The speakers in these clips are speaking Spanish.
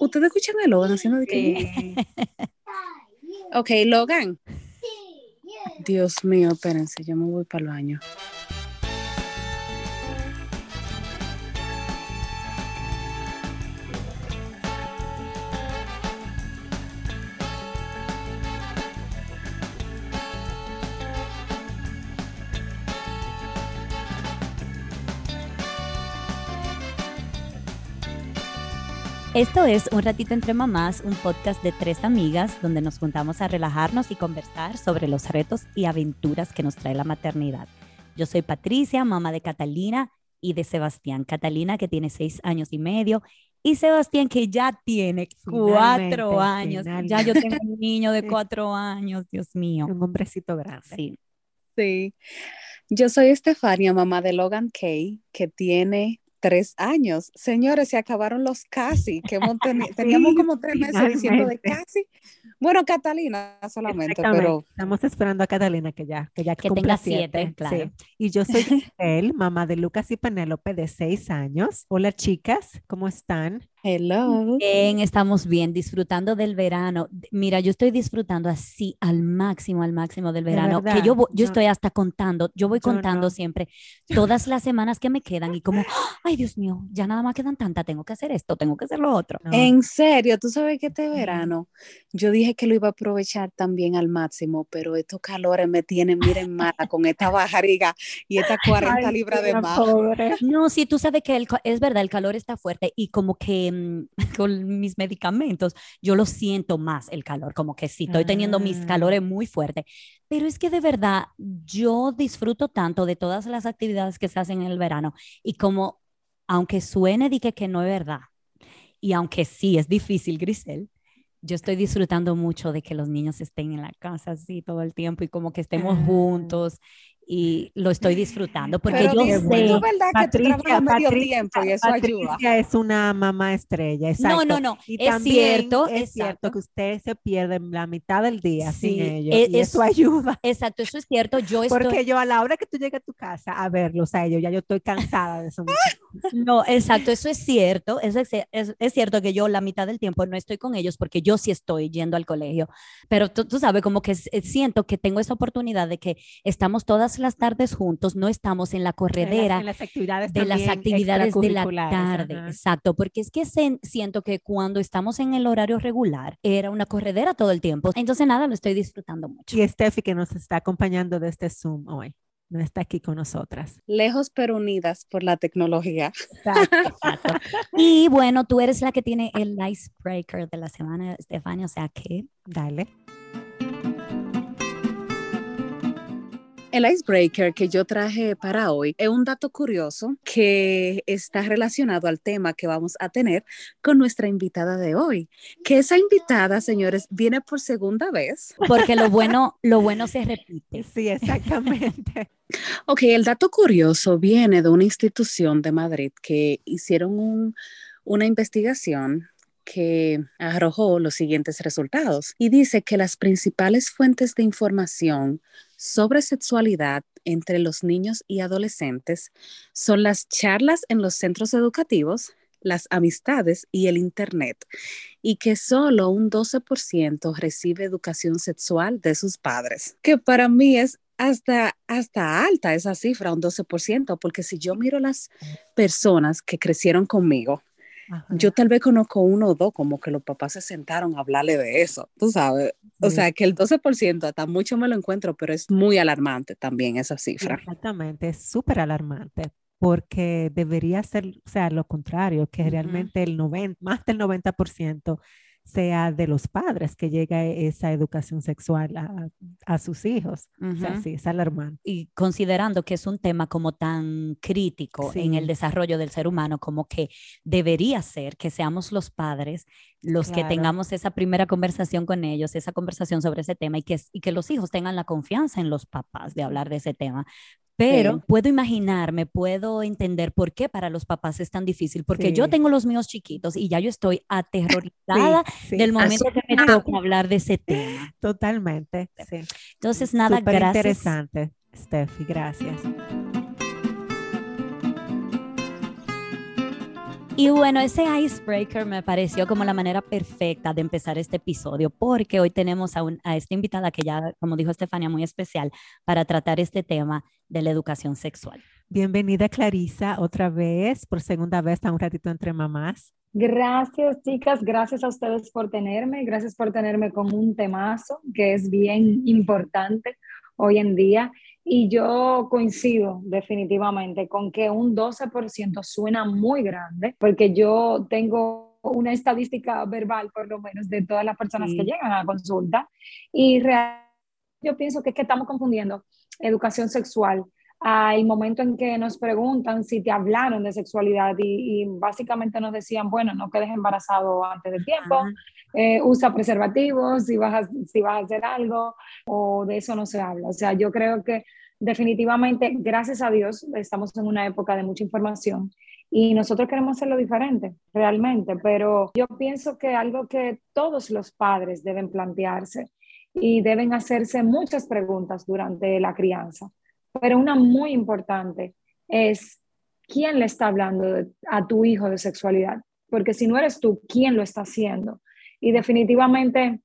¿Ustedes escuchan a Logan haciendo de qué? ok, Logan. Dios mío, espérense, yo me voy para el baño. Esto es Un Ratito entre Mamás, un podcast de tres amigas donde nos juntamos a relajarnos y conversar sobre los retos y aventuras que nos trae la maternidad. Yo soy Patricia, mamá de Catalina y de Sebastián. Catalina que tiene seis años y medio y Sebastián que ya tiene cuatro años. Ya yo tengo un niño de cuatro años, Dios mío. Un hombrecito grande. Sí. Sí. Yo soy Estefania, mamá de Logan Kay, que tiene tres años. Señores, se acabaron los casi, que teníamos como tres meses diciendo de casi. Bueno, Catalina solamente, pero... Estamos esperando a Catalina que ya, que ya que tenga siete, claro. Y yo soy él, mamá de Lucas y Penélope de seis años. Hola chicas, ¿cómo están? Hello. Bien, estamos bien, disfrutando del verano. Mira, yo estoy disfrutando así al máximo, al máximo del verano, que yo, yo estoy hasta contando, yo voy contando siempre todas las semanas que me quedan y como, ay Dios mío, ya nada más quedan tantas, tengo que hacer esto, tengo que hacer lo otro. En serio, tú sabes que este verano yo dije que lo iba a aprovechar también al máximo, pero estos calores me tienen, miren, mala con esta bajariga y esta 40 libras de más. No, sí, tú sabes que el, es verdad, el calor está fuerte y como que Con mis medicamentos, yo lo siento más el calor, como que sí, estoy teniendo mis ah. calores muy fuertes. Pero es que de verdad yo disfruto tanto de todas las actividades que se hacen en el verano y como, aunque suene de que, no es verdad, y aunque sí es difícil, Grisel, yo estoy disfrutando mucho de que los niños estén en la casa así todo el tiempo y como que estemos ah. juntos y lo estoy disfrutando porque yo sé verdad Patricia, que tú medio tiempo y eso Patricia es una mamá estrella exacto. no no no es cierto es cierto que usted se pierde la mitad del día sin ellos e y eso ayuda. exacto eso es cierto yo estoy porque yo a la hora que tú llegas a tu casa a verlos a ellos ya yo estoy cansada de eso. No exacto eso es cierto es, es, es, cierto que yo la mitad del tiempo no estoy con ellos porque yo sí estoy yendo al colegio pero tú, tú sabes como que siento que tengo esa oportunidad de que estamos todas las tardes juntos, no estamos en la corredera en las, actividades de las actividades de la tarde. Exacto, porque es que siento que cuando estamos en el horario regular era una corredera todo el tiempo. Entonces, nada, lo estoy disfrutando mucho. Y Steffi que nos está acompañando desde este Zoom hoy no está aquí con nosotras. Lejos pero unidas por la tecnología. Y bueno, tú eres la que tiene el icebreaker de la semana, Estefania, o sea que dale. El icebreaker que yo traje para hoy es un dato curioso que está relacionado al tema que vamos a tener con nuestra invitada de hoy. Que esa invitada, señores, viene por segunda vez. Porque lo bueno, lo bueno se repite. Sí, exactamente. ok, el dato curioso viene de una institución de Madrid que hicieron una investigación que arrojó los siguientes resultados. Y dice que las principales fuentes de información sobre sexualidad entre los niños y adolescentes son las charlas en los centros educativos, las amistades y el Internet, y que solo un 12% recibe educación sexual de sus padres, que para mí es hasta, hasta alta esa cifra, un 12%, porque si yo miro las personas que crecieron conmigo, yo tal vez conozco uno o dos, como que los papás se sentaron a hablarle de eso, tú sabes. O sea, que el 12% hasta mucho me lo encuentro, pero es muy alarmante también esa cifra. Exactamente, es súper alarmante porque debería ser, o sea, lo contrario, que realmente el 90, más del 90% sea de los padres que llega esa educación sexual a, sus hijos. O sea, sí, es alarmante. Y considerando que es un tema como tan crítico en el desarrollo del ser humano, como que debería ser que seamos los padres los que tengamos esa primera conversación con ellos, esa conversación sobre ese tema y que, y que los hijos tengan la confianza en los papás de hablar de ese tema, pero puedo imaginarme, puedo entender por qué para los papás es tan difícil, porque yo tengo los míos chiquitos y ya yo estoy aterrorizada del momento que me toca hablar de ese tema. Totalmente. Entonces, nada, Súper gracias. interesante, Steffi, gracias. Y bueno, ese icebreaker me pareció como la manera perfecta de empezar este episodio, porque hoy tenemos a, a esta invitada que ya, como dijo Estefania, muy especial para tratar este tema de la educación sexual. Bienvenida Clarisa otra vez, por segunda vez, a un ratito entre mamás. Gracias, chicas. Gracias a ustedes por tenerme. Gracias por tenerme con un temazo que es bien importante hoy en día. Y yo coincido definitivamente con que un 12% suena muy grande, porque yo tengo una estadística verbal, por lo menos, de todas las personas que llegan a la consulta. Y yo pienso que es que estamos confundiendo educación sexual al momento en que nos preguntan si te hablaron de sexualidad y, básicamente nos decían, bueno, no quedes embarazado antes de tiempo, eh, usa preservativos si vas, a, si vas a hacer algo o de eso no se habla. O sea, yo creo que definitivamente, gracias a Dios, estamos en una época de mucha información y nosotros queremos hacerlo diferente, realmente, pero yo pienso que algo que todos los padres deben plantearse y deben hacerse muchas preguntas durante la crianza pero una muy importante es quién le está hablando a tu hijo de sexualidad, porque si no eres tú, ¿quién lo está haciendo? Y definitivamente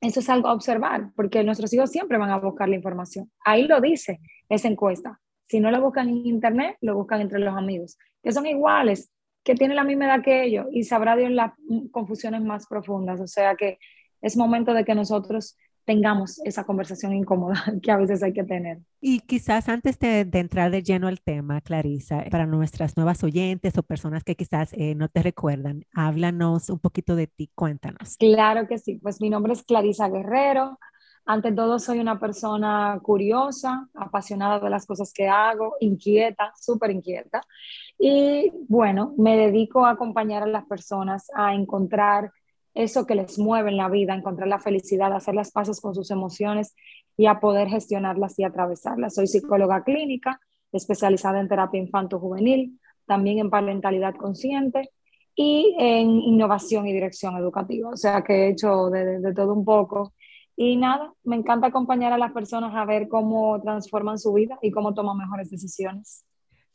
eso es algo a observar, porque nuestros hijos siempre van a buscar la información. Ahí lo dice esa encuesta. Si no lo buscan en internet, lo buscan entre los amigos, que son iguales, que tienen la misma edad que ellos y sabrá Dios las confusiones más profundas. O sea que es momento de que nosotros tengamos esa conversación incómoda que a veces hay que tener. Y quizás antes de, entrar de lleno al tema, Clarisa, para nuestras nuevas oyentes o personas que quizás eh, no te recuerdan, háblanos un poquito de ti, cuéntanos. Claro que sí, pues mi nombre es Clarisa Guerrero. Ante todo soy una persona curiosa, apasionada de las cosas que hago, inquieta, súper inquieta. Y bueno, me dedico a acompañar a las personas a encontrar eso que les mueve en la vida, encontrar la felicidad, hacer las paces con sus emociones y a poder gestionarlas y atravesarlas. Soy psicóloga clínica, especializada en terapia infanto-juvenil, también en parentalidad consciente y en innovación y dirección educativa. O sea que he hecho de, de todo un poco. Y nada, me encanta acompañar a las personas a ver cómo transforman su vida y cómo toman mejores decisiones.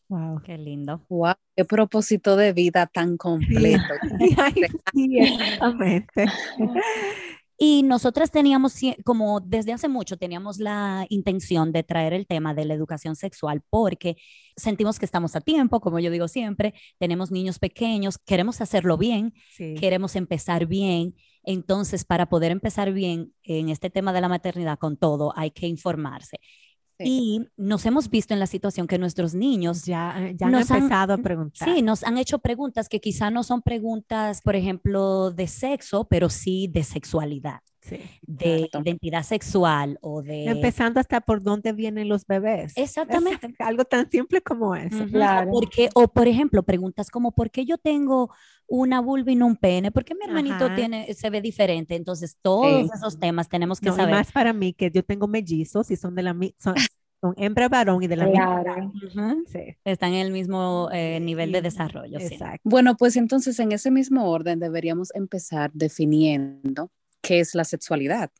Wow, qué lindo. Wow, qué propósito de vida tan completo. Sí, exactamente. Y nosotras teníamos, como desde hace mucho, teníamos la intención de traer el tema de la educación sexual porque sentimos que estamos a tiempo, como yo digo siempre, tenemos niños pequeños, queremos hacerlo bien, queremos empezar bien. Entonces, para poder empezar bien en este tema de la maternidad con todo, hay que informarse. Y nos hemos visto en la situación que nuestros niños ya, eh, ya han empezado a preguntar. Sí, nos han hecho preguntas que quizá no son preguntas, por ejemplo, de sexo, pero sí de sexualidad. De identidad sexual o de... Empezando hasta por dónde vienen los bebés. Exactamente. algo tan simple como eso. claro. Porque, o por ejemplo, preguntas como, ¿por qué yo tengo una vulva y no un pene? ¿Por qué mi hermanito tiene, se ve diferente? Entonces, todos esos temas tenemos que saber. más para mí, que yo tengo mellizos y son de la son, son hembra varón y de la misma Están en el mismo eh, nivel de desarrollo. Exacto. Bueno, pues entonces en ese mismo orden deberíamos empezar definiendo qué es la sexualidad.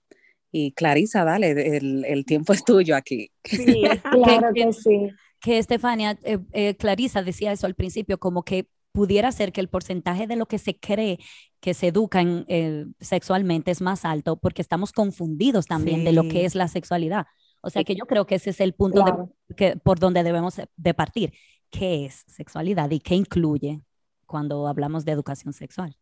Y Clarisa, dale, el, tiempo es tuyo aquí. Sí, claro que, sí. Que Estefania, eh, eh, Clarisa decía eso al principio, como que pudiera ser que el porcentaje de lo que se cree que se educa eh, sexualmente es más alto porque estamos confundidos también de lo que es la sexualidad. O sea que yo creo que ese es el punto que, por donde debemos de partir. ¿Qué es sexualidad y qué incluye cuando hablamos de educación sexual?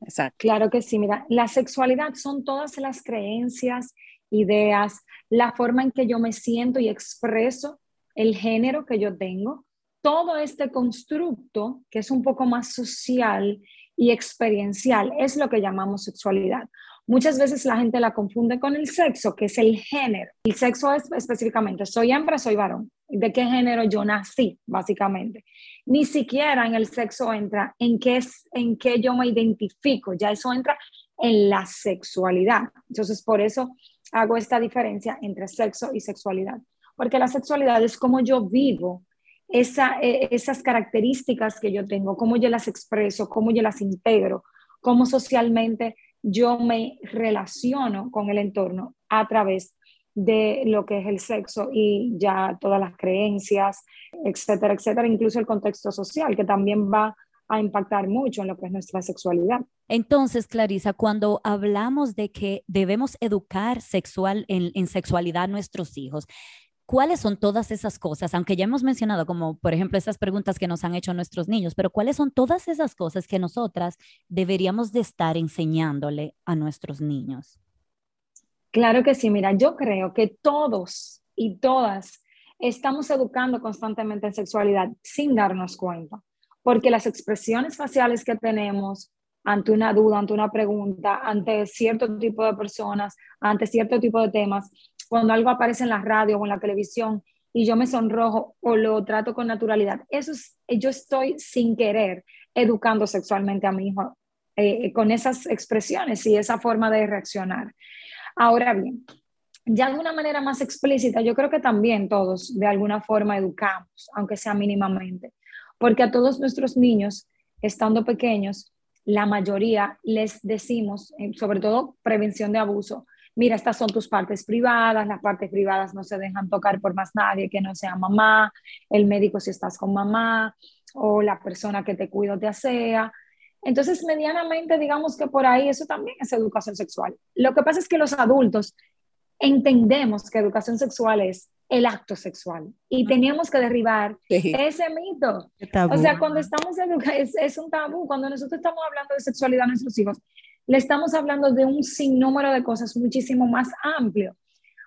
Exacto. Claro que sí, mira, la sexualidad son todas las creencias, ideas, la forma en que yo me siento y expreso el género que yo tengo, todo este constructo que es un poco más social y experiencial es lo que llamamos sexualidad. Muchas veces la gente la confunde con el sexo, que es el género. El sexo es específicamente, soy hembra, soy varón. ¿De qué género yo nací, básicamente? Ni siquiera en el sexo entra en qué, es, en qué yo me identifico, ya eso entra en la sexualidad. Entonces, por eso hago esta diferencia entre sexo y sexualidad, porque la sexualidad es como yo vivo e, esas características que yo tengo, cómo yo las expreso, cómo yo las integro, cómo socialmente yo me relaciono con el entorno a través de lo que es el sexo y ya todas las creencias, etcétera, etcétera, incluso el contexto social, que también va a impactar mucho en lo que es nuestra sexualidad. Entonces, Clarisa, cuando hablamos de que debemos educar sexual en, en sexualidad a nuestros hijos, ¿cuáles son todas esas cosas? Aunque ya hemos mencionado, como por ejemplo, esas preguntas que nos han hecho nuestros niños, pero ¿cuáles son todas esas cosas que nosotras deberíamos de estar enseñándole a nuestros niños? Claro que sí, mira, yo creo que todos y todas estamos educando constantemente en sexualidad sin darnos cuenta, porque las expresiones faciales que tenemos ante una duda, ante una pregunta, ante cierto tipo de personas, ante cierto tipo de temas, cuando algo aparece en la radio o en la televisión y yo me sonrojo o lo trato con naturalidad, eso es, yo estoy sin querer educando sexualmente a mi hijo eh, con esas expresiones y esa forma de reaccionar. Ahora bien, ya de una manera más explícita, yo creo que también todos de alguna forma educamos, aunque sea mínimamente, porque a todos nuestros niños, estando pequeños, la mayoría les decimos, eh, sobre todo prevención de abuso, mira, estas son tus partes privadas, las partes privadas no se dejan tocar por más nadie que no sea mamá, el médico si estás con mamá o la persona que te cuida te asea. Entonces, medianamente, digamos que por ahí eso también es educación sexual. Lo que pasa es que los adultos entendemos que educación sexual es el acto sexual y teníamos que derribar ese mito. O sea, cuando estamos educando, es, es un tabú, cuando nosotros estamos hablando de sexualidad a nuestros hijos, le estamos hablando de un sinnúmero de cosas muchísimo más amplio.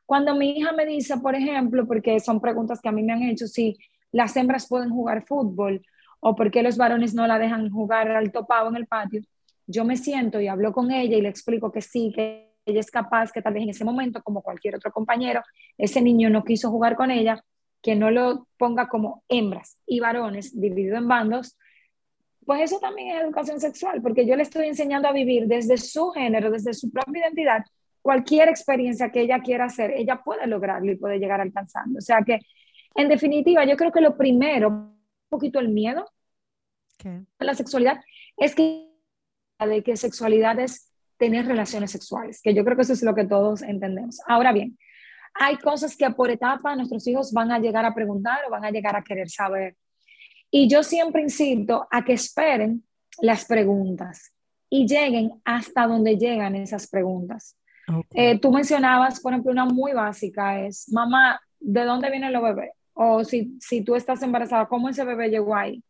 Cuando mi hija me dice, por ejemplo, porque son preguntas que a mí me han hecho, si las hembras pueden jugar fútbol o por qué los varones no la dejan jugar al topado en el patio, yo me siento y hablo con ella y le explico que sí, que ella es capaz, que tal vez en ese momento, como cualquier otro compañero, ese niño no quiso jugar con ella, que no lo ponga como hembras y varones dividido en bandos, pues eso también es educación sexual, porque yo le estoy enseñando a vivir desde su género, desde su propia identidad, cualquier experiencia que ella quiera hacer, ella puede lograrlo y puede llegar alcanzando. O sea que, en definitiva, yo creo que lo primero, poquito el miedo a la sexualidad, es que de que sexualidad es tener relaciones sexuales, que yo creo que eso es lo que todos entendemos. Ahora bien, hay cosas que por etapa nuestros hijos van a llegar a preguntar o van a llegar a querer saber. Y yo siempre insisto a que esperen las preguntas y lleguen hasta donde llegan esas preguntas. Eh, tú mencionabas, por ejemplo, una muy básica es, mamá, ¿de dónde viene el bebé? O si, si tú estás embarazada, ¿cómo ese bebé llegó ahí?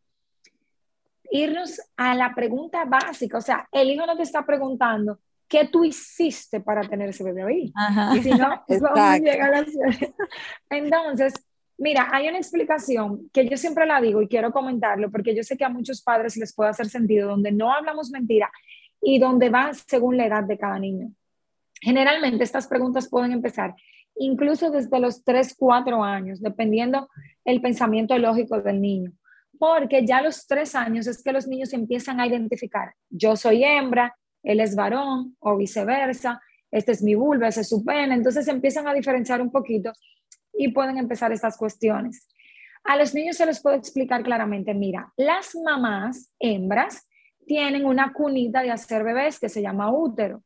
Irnos a la pregunta básica, o sea, el hijo no te está preguntando, ¿qué tú hiciste para tener ese bebé ahí? Y si no, ¿cómo llega la... Entonces, Mira, hay una explicación que yo siempre la digo y quiero comentarlo porque yo sé que a muchos padres les puede hacer sentido, donde no hablamos mentira y donde va según la edad de cada niño. Generalmente estas preguntas pueden empezar incluso desde los 3, 4 años, dependiendo el pensamiento lógico del niño. Porque ya a los 3 años es que los niños empiezan a identificar, yo soy hembra, él es varón o viceversa, este es mi vulva, ese es su pene, entonces empiezan a diferenciar un poquito y pueden empezar estas cuestiones. A los niños se les puede explicar claramente, mira, las mamás hembras tienen una cunita de hacer bebés que se llama útero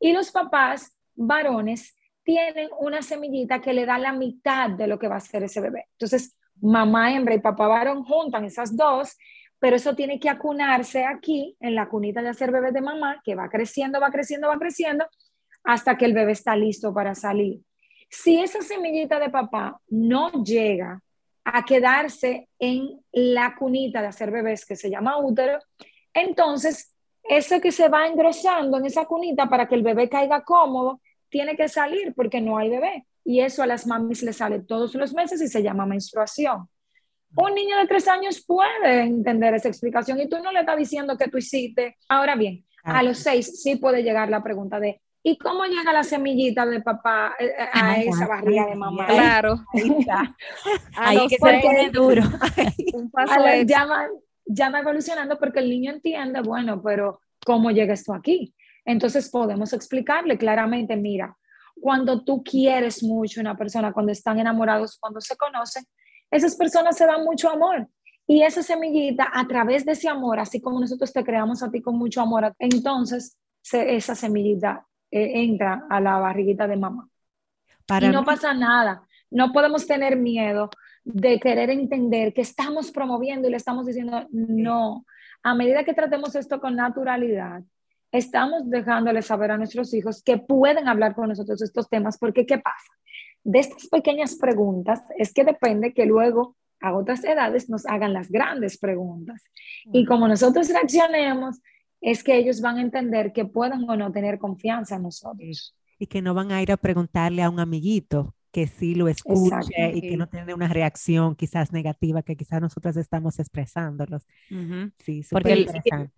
y los papás varones tienen una semillita que le da la mitad de lo que va a ser ese bebé. Entonces, mamá hembra y papá varón juntan esas dos, pero eso tiene que acunarse aquí en la cunita de hacer bebé de mamá, que va creciendo, va creciendo, va creciendo, hasta que el bebé está listo para salir. Si esa semillita de papá no llega a quedarse en la cunita de hacer bebés que se llama útero, entonces eso que se va engrosando en esa cunita para que el bebé caiga cómodo, tiene que salir porque no hay bebé. Y eso a las mamis le sale todos los meses y se llama menstruación. Un niño de tres años puede entender esa explicación y tú no le estás diciendo que tú hiciste. Ahora bien, a los seis sí puede llegar la pregunta de ¿Y cómo llega la semillita de papá eh, eh, a esa barriga de mamá? Claro. Ahí está. Ahí que se duro. Un paso ya, va, ya va evolucionando porque el niño entiende, bueno, pero ¿cómo llega esto aquí? Entonces podemos explicarle claramente, mira, cuando tú quieres mucho a una persona, cuando están enamorados, cuando se conocen, esas personas se dan mucho amor. Y esa semillita, a través de ese amor, así como nosotros te creamos a ti con mucho amor, entonces esa semillita eh, entra a la barriguita de mamá. y no pasa nada. No podemos tener miedo de querer entender que estamos promoviendo y le estamos diciendo, no, a medida que tratemos esto con naturalidad, estamos dejándoles saber a nuestros hijos que pueden hablar con nosotros estos temas, porque ¿qué pasa? De estas pequeñas preguntas es que depende que luego a otras edades nos hagan las grandes preguntas. Y como nosotros reaccionemos, es que ellos van a entender que pueden o no tener confianza en nosotros. Y que no van a ir a preguntarle a un amiguito que sí lo escuche y que no tiene una reacción quizás negativa que quizás nosotros estamos expresándolos. Sí, Porque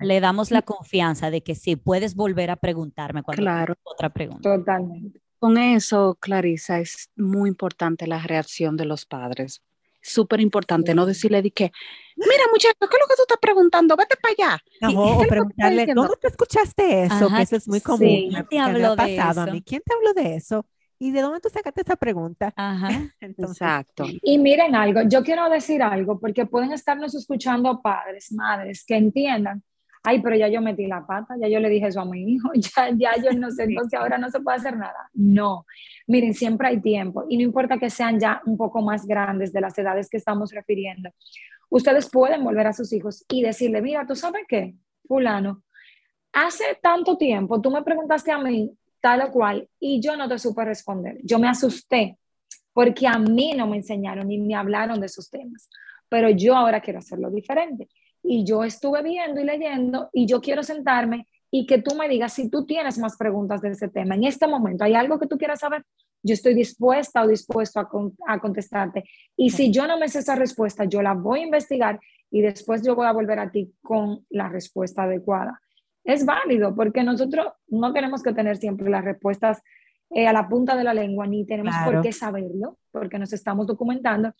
le, damos la confianza de que sí, puedes volver a preguntarme cuando claro. otra pregunta. Totalmente. Con eso, Clarisa, es muy importante la reacción de los padres. Súper importante, no decirle de que, mira muchacho, ¿qué es lo que tú estás preguntando? Vete para allá. No, o preguntarle, ¿dónde te escuchaste eso? que eso es muy común. ¿Quién te habló de eso? A mí? ¿Quién te habló de eso? ¿Y de dónde tú sacaste esa pregunta? Ajá. Exacto. Y miren algo, yo quiero decir algo, porque pueden estarnos escuchando padres, madres, que entiendan, ay, pero ya yo metí la pata, ya yo le dije eso a mi hijo, ya, ya yo no sé, entonces ahora no se puede hacer nada. No, miren, siempre hay tiempo y no importa que sean ya un poco más grandes de las edades que estamos refiriendo. Ustedes pueden volver a sus hijos y decirle, mira, ¿tú sabes qué? Fulano, hace tanto tiempo tú me preguntaste a mí tal o cual, y yo no te supe responder. Yo me asusté porque a mí no me enseñaron ni me hablaron de esos temas, pero yo ahora quiero hacerlo diferente. Y yo estuve viendo y leyendo y yo quiero sentarme y que tú me digas si tú tienes más preguntas de ese tema. En este momento, ¿hay algo que tú quieras saber? Yo estoy dispuesta o dispuesto a, a contestarte. Y si yo no me sé esa respuesta, yo la voy a investigar y después yo voy a volver a ti con la respuesta adecuada es válido porque nosotros no tenemos que tener siempre las respuestas eh, a la punta de la lengua, ni tenemos por qué saberlo, porque nos estamos documentando.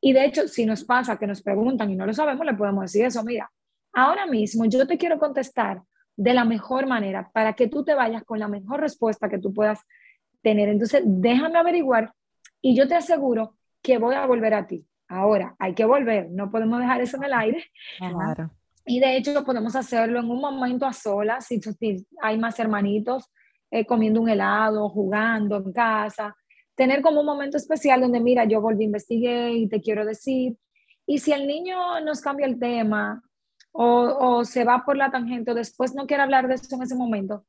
Y de hecho, si nos pasa que nos preguntan y no lo sabemos, le podemos decir eso, mira, ahora mismo yo te quiero contestar de la mejor manera para que tú te vayas con la mejor respuesta que tú puedas tener. Entonces, déjame averiguar y yo te aseguro que voy a volver a ti. Ahora, hay que volver, no podemos dejar eso en el aire. Claro. Y de hecho podemos hacerlo en un momento a solas, si, hay más hermanitos eh, comiendo un helado, jugando en casa, tener como un momento especial donde, mira, yo volví, investigué y te quiero decir. Y si el niño nos cambia el tema o, o se va por la tangente o después no quiere hablar de eso en ese momento,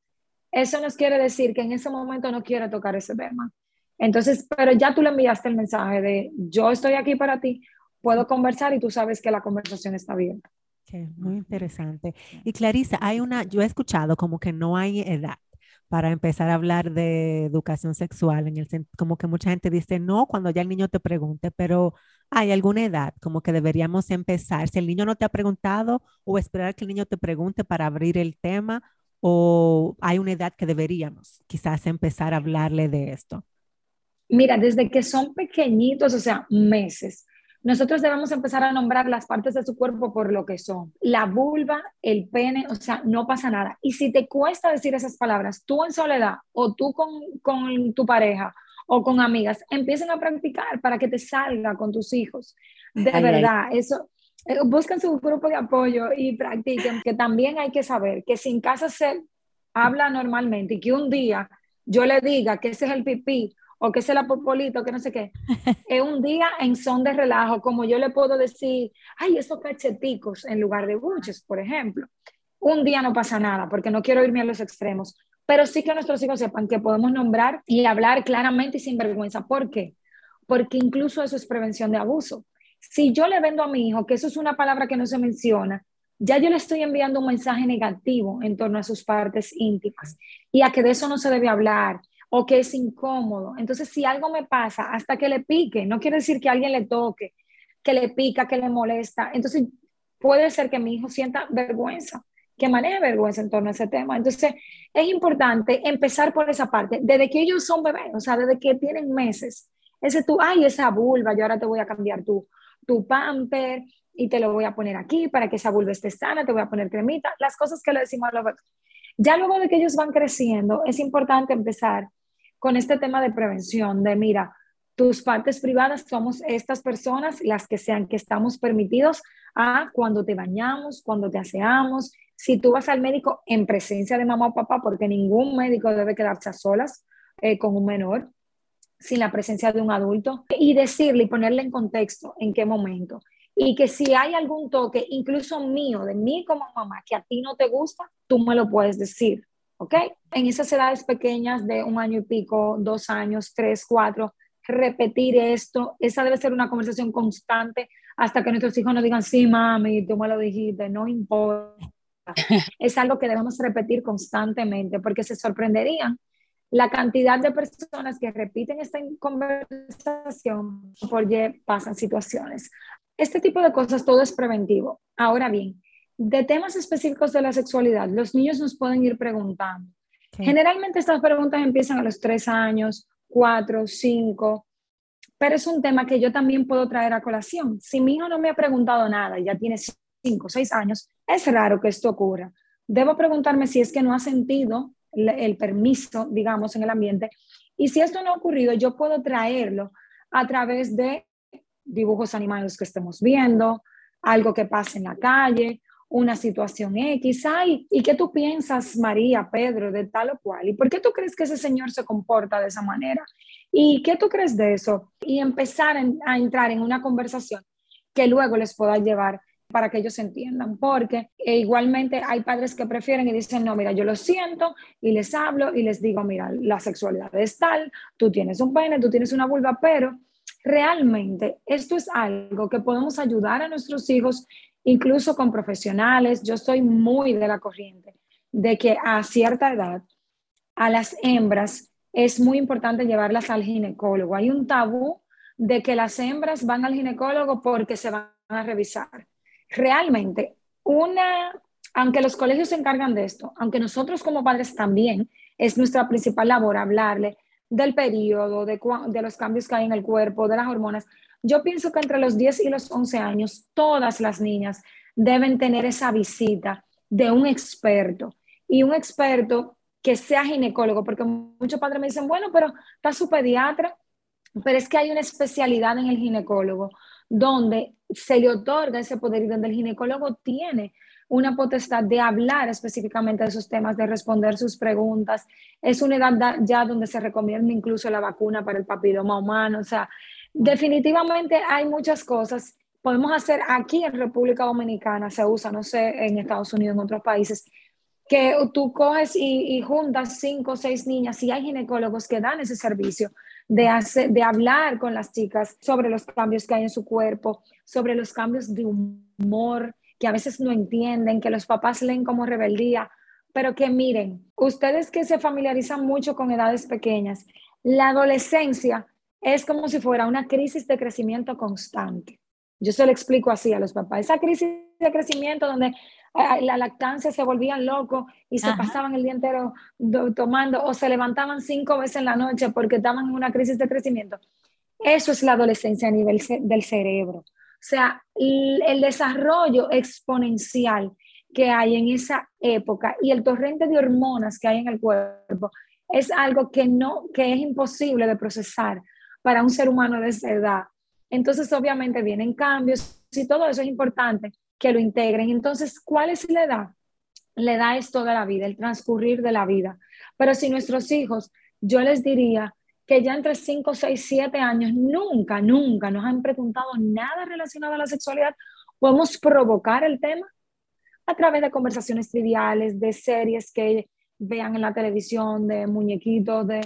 eso nos quiere decir que en ese momento no quiere tocar ese tema. Entonces, pero ya tú le enviaste el mensaje de yo estoy aquí para ti, puedo conversar y tú sabes que la conversación está abierta muy interesante. Y Clarisa, hay una, yo he escuchado como que no hay edad para empezar a hablar de educación sexual, en el como que mucha gente dice no cuando ya el niño te pregunte, pero hay alguna edad como que deberíamos empezar. Si el niño no te ha preguntado o esperar que el niño te pregunte para abrir el tema, o hay una edad que deberíamos quizás empezar a hablarle de esto. Mira, desde que son pequeñitos, o sea, meses, nosotros debemos empezar a nombrar las partes de su cuerpo por lo que son. La vulva, el pene, o sea, no pasa nada. Y si te cuesta decir esas palabras, tú en soledad o tú con, con tu pareja o con amigas, empiecen a practicar para que te salga con tus hijos. De verdad, eso, eh, busquen su grupo de apoyo y practiquen, que también hay que saber que si en casa se habla normalmente y que un día yo le diga que ese es el pipí o que es la popolito, que no sé qué. es un día en son de relajo, como yo le puedo decir, ay, esos cacheticos en lugar de buches, por ejemplo. Un día no pasa nada, porque no quiero irme a los extremos, pero sí que nuestros hijos sepan que podemos nombrar y hablar claramente y sin vergüenza. ¿Por qué? Porque incluso eso es prevención de abuso. Si yo le vendo a mi hijo que eso es una palabra que no se menciona, ya yo le estoy enviando un mensaje negativo en torno a sus partes íntimas y a que de eso no se debe hablar o que es incómodo. Entonces, si algo me pasa, hasta que le pique, no quiere decir que alguien le toque, que le pica, que le molesta. Entonces, puede ser que mi hijo sienta vergüenza, que maneje vergüenza en torno a ese tema. Entonces, es importante empezar por esa parte, desde que ellos son bebés, o sea, desde que tienen meses. Ese tú, ay, esa vulva, yo ahora te voy a cambiar tu, tu pamper y te lo voy a poner aquí para que esa vulva esté sana, te voy a poner cremita, las cosas que le decimos a los bebés. Ya luego de que ellos van creciendo, es importante empezar con este tema de prevención, de mira, tus partes privadas somos estas personas, las que sean que estamos permitidos a cuando te bañamos, cuando te aseamos, si tú vas al médico en presencia de mamá o papá, porque ningún médico debe quedarse a solas eh, con un menor, sin la presencia de un adulto, y decirle y ponerle en contexto en qué momento. y que si hay algún toque, incluso mío, de mí como mamá, que a ti no te gusta, tú me lo puedes decir, ¿ok? En esas edades pequeñas de un año y pico, dos años, tres, cuatro, repetir esto, esa debe ser una conversación constante hasta que nuestros hijos nos digan, sí, mami, tú me lo dijiste, no importa. es algo que debemos repetir constantemente porque se sorprenderían la cantidad de personas que repiten esta conversación por pasan situaciones. Este tipo de cosas todo es preventivo. Ahora bien, de temas específicos de la sexualidad, los niños nos pueden ir preguntando. Generalmente estas preguntas empiezan a los tres años, cuatro, cinco, pero es un tema que yo también puedo traer a colación. Si mi hijo no me ha preguntado nada, ya tiene cinco, seis años, es raro que esto ocurra. Debo preguntarme si es que no ha sentido el permiso, digamos, en el ambiente. Y si esto no ha ocurrido, yo puedo traerlo a través de dibujos animados que estemos viendo, algo que pase en la calle, una situación X. Ay, ¿y qué tú piensas, María, Pedro, de tal o cual? ¿Y por qué tú crees que ese señor se comporta de esa manera? ¿Y qué tú crees de eso? Y empezar a entrar en una conversación que luego les pueda llevar para que ellos entiendan, porque eh, igualmente hay padres que prefieren y dicen, no, mira, yo lo siento y les hablo y les digo, mira, la sexualidad es tal, tú tienes un pene, tú tienes una vulva, pero realmente esto es algo que podemos ayudar a nuestros hijos, incluso con profesionales. Yo soy muy de la corriente de que a cierta edad a las hembras es muy importante llevarlas al ginecólogo. Hay un tabú de que las hembras van al ginecólogo porque se van a revisar realmente una, aunque los colegios se encargan de esto, aunque nosotros como padres también, es nuestra principal labor hablarle del periodo, de, de los cambios que hay en el cuerpo, de las hormonas. Yo pienso que entre los 10 y los 11 años, todas las niñas deben tener esa visita de un experto y un experto que sea ginecólogo, porque muchos padres me dicen, bueno, pero está su pediatra, pero es que hay una especialidad en el ginecólogo donde se le otorga ese poder y donde el ginecólogo tiene una potestad de hablar específicamente de esos temas, de responder sus preguntas. Es una edad ya donde se recomienda incluso la vacuna para el papiloma humano. O sea, definitivamente hay muchas cosas. Podemos hacer aquí en República Dominicana, se usa, no sé, en Estados Unidos, en otros países, que tú coges y, juntas cinco o seis niñas y hay ginecólogos que dan ese servicio de, hacer, de hablar con las chicas sobre los cambios que hay en su cuerpo, sobre los cambios de humor que a veces no entienden, que los papás leen como rebeldía, pero que miren, ustedes que se familiarizan mucho con edades pequeñas, la adolescencia es como si fuera una crisis de crecimiento constante. Yo se lo explico así a los papás. Esa crisis de crecimiento donde la lactancia se volvían locos y se pasaban el día entero tomando o se levantaban cinco veces en la noche porque estaban en una crisis de crecimiento. Eso es la adolescencia a nivel del cerebro. O sea, el, desarrollo exponencial que hay en esa época y el torrente de hormonas que hay en el cuerpo es algo que no que es imposible de procesar para un ser humano de esa edad. Entonces, obviamente vienen cambios y todo eso es importante, que lo integren. Entonces, ¿cuál es la edad? La edad es toda la vida, el transcurrir de la vida. Pero si nuestros hijos, yo les diría que ya entre 5, 6, 7 años nunca, nunca nos han preguntado nada relacionado a la sexualidad, podemos provocar el tema a través de conversaciones triviales, de series que vean en la televisión, de muñequitos, de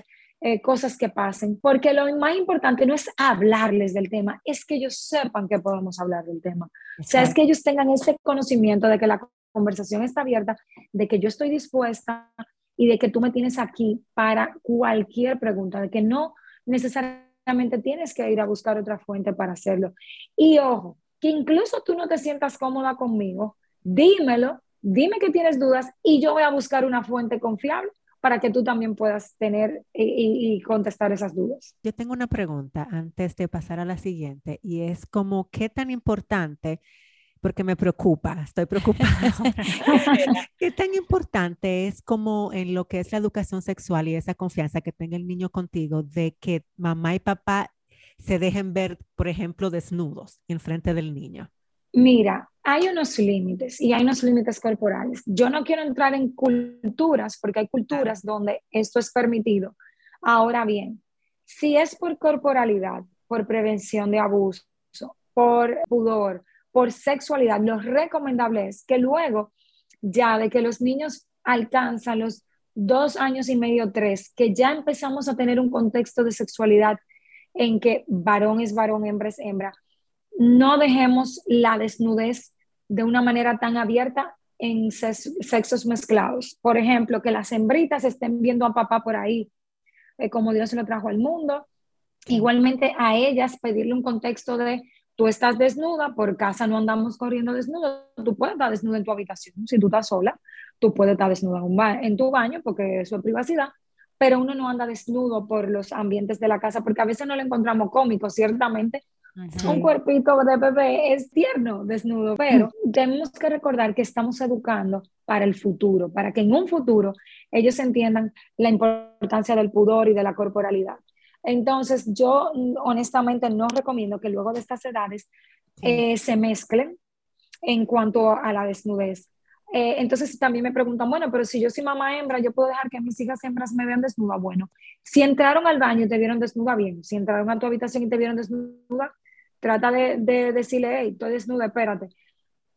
eh, cosas que pasen, porque lo más importante no es hablarles del tema, es que ellos sepan que podemos hablar del tema. O sea, es que ellos tengan ese conocimiento de que la conversación está abierta, de que yo estoy dispuesta y de que tú me tienes aquí para cualquier pregunta, de que no necesariamente tienes que ir a buscar otra fuente para hacerlo. Y ojo, que incluso tú no te sientas cómoda conmigo, dímelo, dime que tienes dudas y yo voy a buscar una fuente confiable para que tú también puedas tener y, contestar esas dudas. Yo tengo una pregunta antes de pasar a la siguiente y es como qué tan importante, porque me preocupa, estoy preocupada. ¿Qué tan importante es como en lo que es la educación sexual y esa confianza que tenga el niño contigo de que mamá y papá se dejen ver, por ejemplo, desnudos en frente del niño? Mira, hay unos límites y hay unos límites corporales. Yo no quiero entrar en culturas porque hay culturas donde esto es permitido. Ahora bien, si es por corporalidad, por prevención de abuso, por pudor, por sexualidad, lo recomendable es que luego, ya de que los niños alcanzan los dos años y medio, tres, que ya empezamos a tener un contexto de sexualidad en que varón es varón, hembra es hembra, no dejemos la desnudez de una manera tan abierta en sexos mezclados. Por ejemplo, que las hembritas estén viendo a papá por ahí, eh, como Dios lo trajo al mundo. Igualmente a ellas pedirle un contexto de tú estás desnuda, por casa no andamos corriendo desnudo, tú puedes estar desnuda en tu habitación, si tú estás sola, tú puedes estar desnuda en tu baño porque eso es privacidad, pero uno no anda desnudo por los ambientes de la casa porque a veces no lo encontramos cómico, ciertamente. Un cuerpito de bebé es tierno, desnudo, pero tenemos que recordar que estamos educando para el futuro, para que en un futuro ellos entiendan la importancia del pudor y de la corporalidad. Entonces, yo honestamente no recomiendo que luego de estas edades eh, se mezclen en cuanto a la desnudez. Eh, entonces también me preguntan, bueno, pero si yo soy mamá hembra, yo puedo dejar que mis hijas hembras me vean desnuda. Bueno, si entraron al baño y te vieron desnuda, bien. Si entraron a tu habitación y te vieron desnuda, trata de, decirle, hey, estoy desnuda, espérate.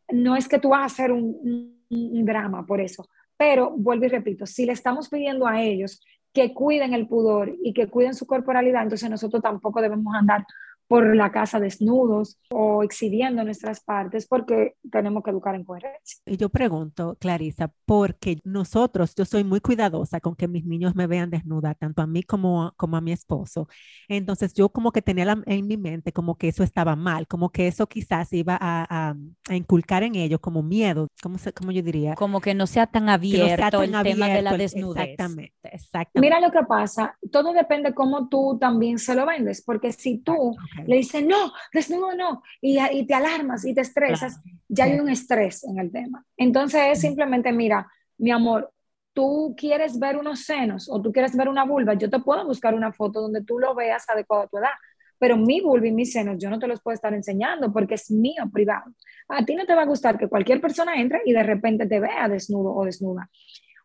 No es que tú vas a hacer un drama por eso, pero vuelvo y repito, si le estamos pidiendo a ellos que cuiden el pudor y que cuiden su corporalidad, entonces nosotros tampoco debemos andar por la casa desnudos o exhibiendo nuestras partes porque tenemos que educar en coherencia. Y yo pregunto, Clarisa, porque nosotros, yo soy muy cuidadosa con que mis niños me vean desnuda, tanto a mí como, como a mi esposo. Entonces yo como que tenía en mi mente como que eso estaba mal, como que eso quizás iba a, a, inculcar en ellos como miedo, como, como yo diría. Como que no sea tan abierto el tema de la desnudez. Exactamente, exactamente. Mira lo que pasa, todo depende cómo tú también se lo vendes, porque si tú le dice no, desnudo no, y, y te alarmas y te estresas, ya hay un estrés en el tema. Entonces es simplemente, mira, mi amor, tú quieres ver unos senos o tú quieres ver una vulva, yo te puedo buscar una foto donde tú lo veas adecuado a tu edad, pero mi vulva y mis senos yo no te los puedo estar enseñando porque es mío, privado. A ti no te va a gustar que cualquier persona entre y de repente te vea desnudo o desnuda.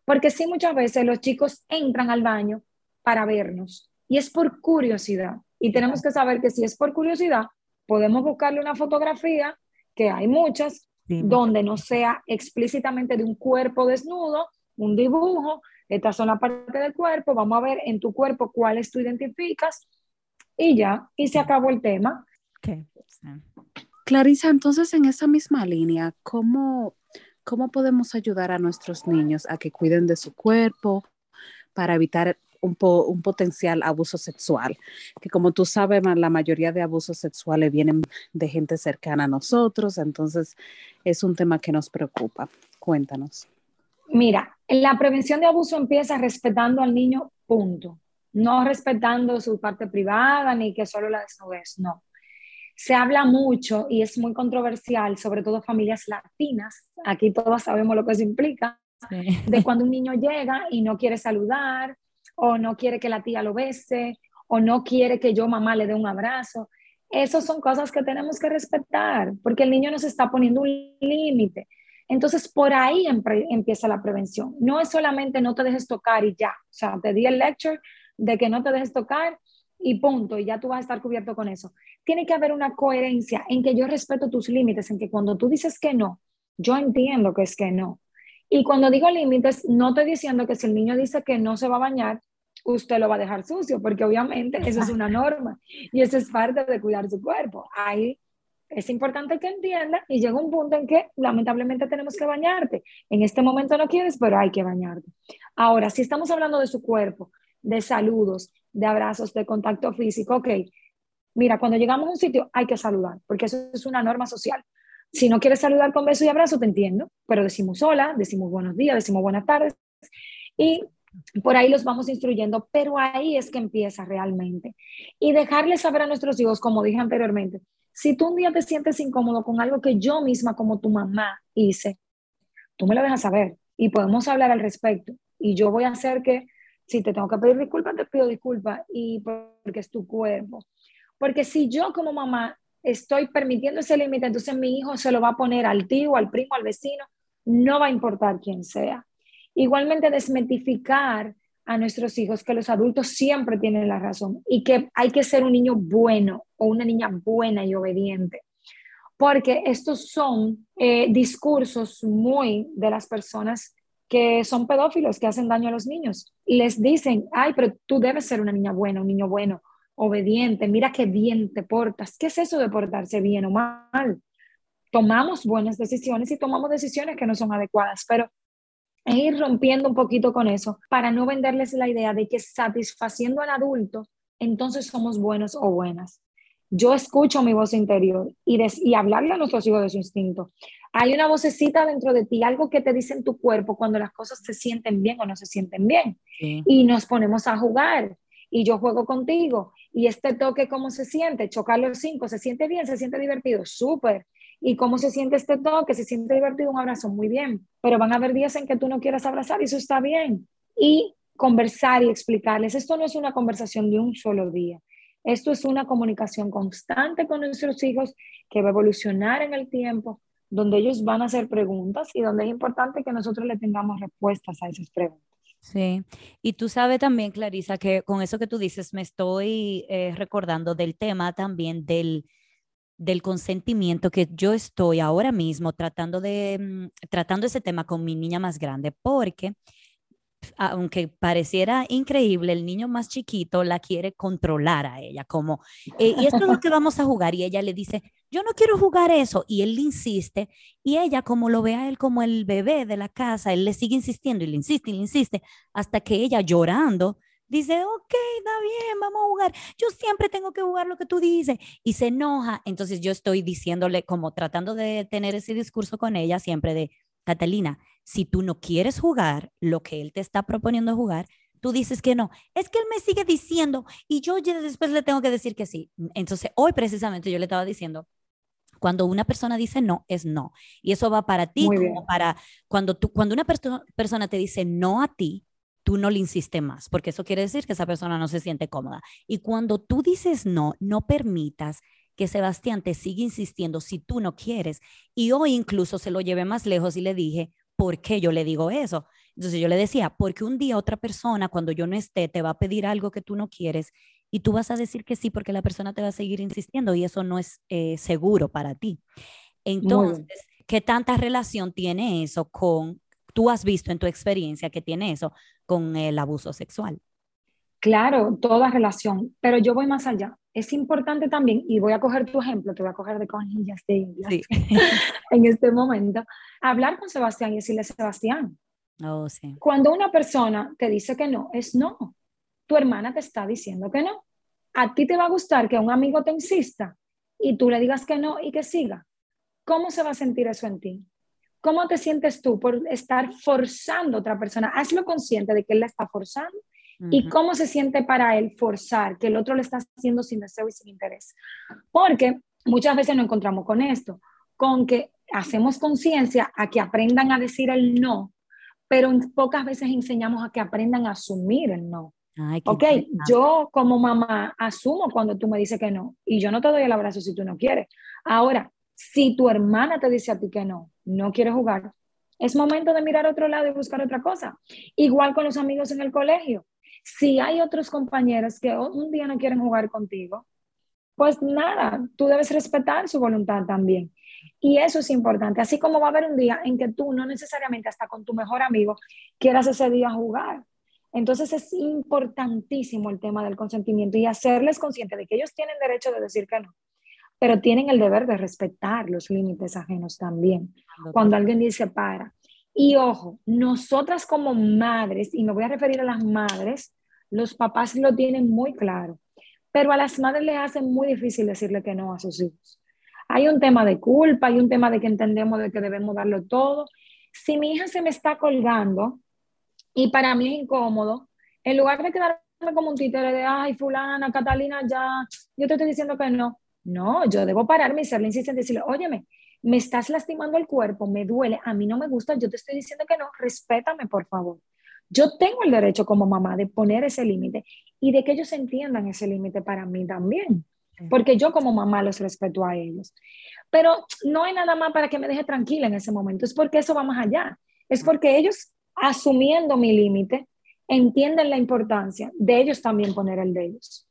Porque sí, muchas veces los chicos entran al baño para vernos y es por curiosidad. Y tenemos que saber que si es por curiosidad, podemos buscarle una fotografía, que hay muchas, donde no sea explícitamente de un cuerpo desnudo, un dibujo, esta son la parte del cuerpo, vamos a ver en tu cuerpo cuáles tú identificas y ya, y se acabó el tema. Clarisa, entonces en esa misma línea, ¿cómo, ¿cómo podemos ayudar a nuestros niños a que cuiden de su cuerpo para evitar un, un, potencial abuso sexual, que como tú sabes, la mayoría de abusos sexuales vienen de gente cercana a nosotros, entonces es un tema que nos preocupa. Cuéntanos. Mira, la prevención de abuso empieza respetando al niño, punto. No respetando su parte privada ni que solo la desnudez, no. Se habla mucho y es muy controversial, sobre todo familias latinas, aquí todos sabemos lo que eso implica, de cuando un niño llega y no quiere saludar o no quiere que la tía lo bese, o no quiere que yo mamá le dé un abrazo. Esas son cosas que tenemos que respetar, porque el niño nos está poniendo un límite. Entonces, por ahí empieza la prevención. No es solamente no te dejes tocar y ya. O sea, te di el lecture de que no te dejes tocar y punto, y ya tú vas a estar cubierto con eso. Tiene que haber una coherencia en que yo respeto tus límites, en que cuando tú dices que no, yo entiendo que es que no. Y cuando digo límites, no estoy diciendo que si el niño dice que no se va a bañar, usted lo va a dejar sucio, porque obviamente eso es una norma y eso es parte de cuidar su cuerpo. Ahí es importante que entienda y llega un punto en que lamentablemente tenemos que bañarte. En este momento no quieres, pero hay que bañarte. Ahora, si estamos hablando de su cuerpo, de saludos, de abrazos, de contacto físico, ok, mira, cuando llegamos a un sitio hay que saludar, porque eso es una norma social. Si no quieres saludar con beso y abrazo, te entiendo, pero decimos hola, decimos buenos días, decimos buenas tardes y por ahí los vamos instruyendo, pero ahí es que empieza realmente. Y dejarles saber a nuestros hijos, como dije anteriormente, si tú un día te sientes incómodo con algo que yo misma como tu mamá hice, tú me lo dejas saber y podemos hablar al respecto. Y yo voy a hacer que, si te tengo que pedir disculpas, te pido disculpas y porque es tu cuerpo. Porque si yo como mamá estoy permitiendo ese límite, entonces mi hijo se lo va a poner al tío, al primo, al vecino, no va a importar quién sea. Igualmente desmetificar a nuestros hijos que los adultos siempre tienen la razón y que hay que ser un niño bueno o una niña buena y obediente. porque estos son eh, discursos muy de las personas que son pedófilos, que hacen daño a los niños. Les dicen, ay, pero tú debes ser una niña buena, un niño bueno, obediente, mira qué bien te portas. ¿Qué es eso de portarse bien o mal? Tomamos buenas decisiones y tomamos decisiones que no son adecuadas, pero ir rompiendo un poquito con eso para no venderles la idea de que satisfaciendo al adulto, entonces somos buenos o buenas. Yo escucho mi voz interior y, y hablarle a nuestros hijos de su instinto. Hay una vocecita dentro de ti, algo que te dice en tu cuerpo cuando las cosas se sienten bien o no se sienten bien. Y nos ponemos a jugar y yo juego contigo y este toque, ¿cómo se siente? Chocar los cinco, ¿se siente bien? ¿Se siente divertido? Súper. ¿Y cómo se siente este toque? ¿Se siente divertido? Un abrazo, muy bien. Pero van a haber días en que tú no quieras abrazar y eso está bien. Y conversar y explicarles, esto no es una conversación de un solo día. Esto es una comunicación constante con nuestros hijos que va a evolucionar en el tiempo, donde ellos van a hacer preguntas y donde es importante que nosotros le tengamos respuestas a esas preguntas. Sí, y tú sabes también, Clarisa, que con eso que tú dices, me estoy eh, recordando del tema también del, del consentimiento que yo estoy ahora mismo tratando de, mm, tratando ese tema con mi niña más grande, porque aunque pareciera increíble, el niño más chiquito la quiere controlar a ella, como, eh, y esto es lo que vamos a jugar, y ella le dice, yo no quiero jugar eso, y él le insiste, y ella como lo ve a él como el bebé de la casa, él le sigue insistiendo y le insiste y le insiste, hasta que ella llorando, dice, ok, está bien, vamos a jugar, yo siempre tengo que jugar lo que tú dices, y se enoja, entonces yo estoy diciéndole, como tratando de tener ese discurso con ella, siempre de, Catalina, si tú no quieres jugar lo que él te está proponiendo jugar, tú dices que no. Es que él me sigue diciendo y yo después le tengo que decir que sí. Entonces, hoy precisamente yo le estaba diciendo, cuando una persona dice no, es no. Y eso va para ti como para cuando, tú, cuando una persona te dice no a ti, tú no le insistes más, porque eso quiere decir que esa persona no se siente cómoda. Y cuando tú dices no, no permitas que Sebastián te siga insistiendo si tú no quieres. Y hoy incluso se lo llevé más lejos y le dije, ¿por qué yo le digo eso? Entonces yo le decía, porque un día otra persona, cuando yo no esté, te va a pedir algo que tú no quieres y tú vas a decir que sí porque la persona te va a seguir insistiendo y eso no es eh, seguro para ti. Entonces, ¿qué tanta relación tiene eso con, tú has visto en tu experiencia que tiene eso con el abuso sexual? Claro, toda relación, pero yo voy más allá. Es importante también, y voy a coger tu ejemplo, te voy a coger de conillas de indias en este momento, hablar con Sebastián y decirle, Sebastián, oh, sí. cuando una persona te dice que no, es no. Tu hermana te está diciendo que no. A ti te va a gustar que un amigo te insista y tú le digas que no y que siga. ¿Cómo se va a sentir eso en ti? ¿Cómo te sientes tú por estar forzando a otra persona? Hazlo consciente de que él la está forzando y cómo se siente para él forzar que el otro le está haciendo sin deseo y sin interés. Porque muchas veces nos encontramos con esto, con que hacemos conciencia a que aprendan a decir el no, pero pocas veces enseñamos a que aprendan a asumir el no. ok, yo como mamá asumo cuando tú me dices que no y yo no te doy el abrazo si tú no quieres. Ahora, si tu hermana te dice a ti que no, no quiere jugar, es momento de mirar a otro lado y buscar otra cosa. Igual con los amigos en el colegio. Si hay otros compañeros que un día no quieren jugar contigo, pues nada, tú debes respetar su voluntad también. Y eso es importante, así como va a haber un día en que tú no necesariamente hasta con tu mejor amigo quieras ese día jugar. Entonces es importantísimo el tema del consentimiento y hacerles consciente de que ellos tienen derecho de decir que no, pero tienen el deber de respetar los límites ajenos también. Cuando alguien dice para, y ojo, nosotras como madres, y me voy a referir a las madres, los papás lo tienen muy claro, pero a las madres les hace muy difícil decirle que no a sus hijos. Hay un tema de culpa, hay un tema de que entendemos de que debemos darlo todo. Si mi hija se me está colgando y para mí es incómodo, en lugar de quedarme como un títere de, ay, fulana, Catalina, ya, yo te estoy diciendo que no. No, yo debo pararme y serle insistente y decirle, óyeme, me estás lastimando el cuerpo, me duele, a mí no me gusta, yo te estoy diciendo que no, respétame, por favor. Yo tengo el derecho como mamá de poner ese límite y de que ellos entiendan ese límite para mí también, porque yo como mamá los respeto a ellos. Pero no hay nada más para que me deje tranquila en ese momento, es porque eso va más allá, es porque ellos, asumiendo mi límite, entienden la importancia de ellos también poner el de ellos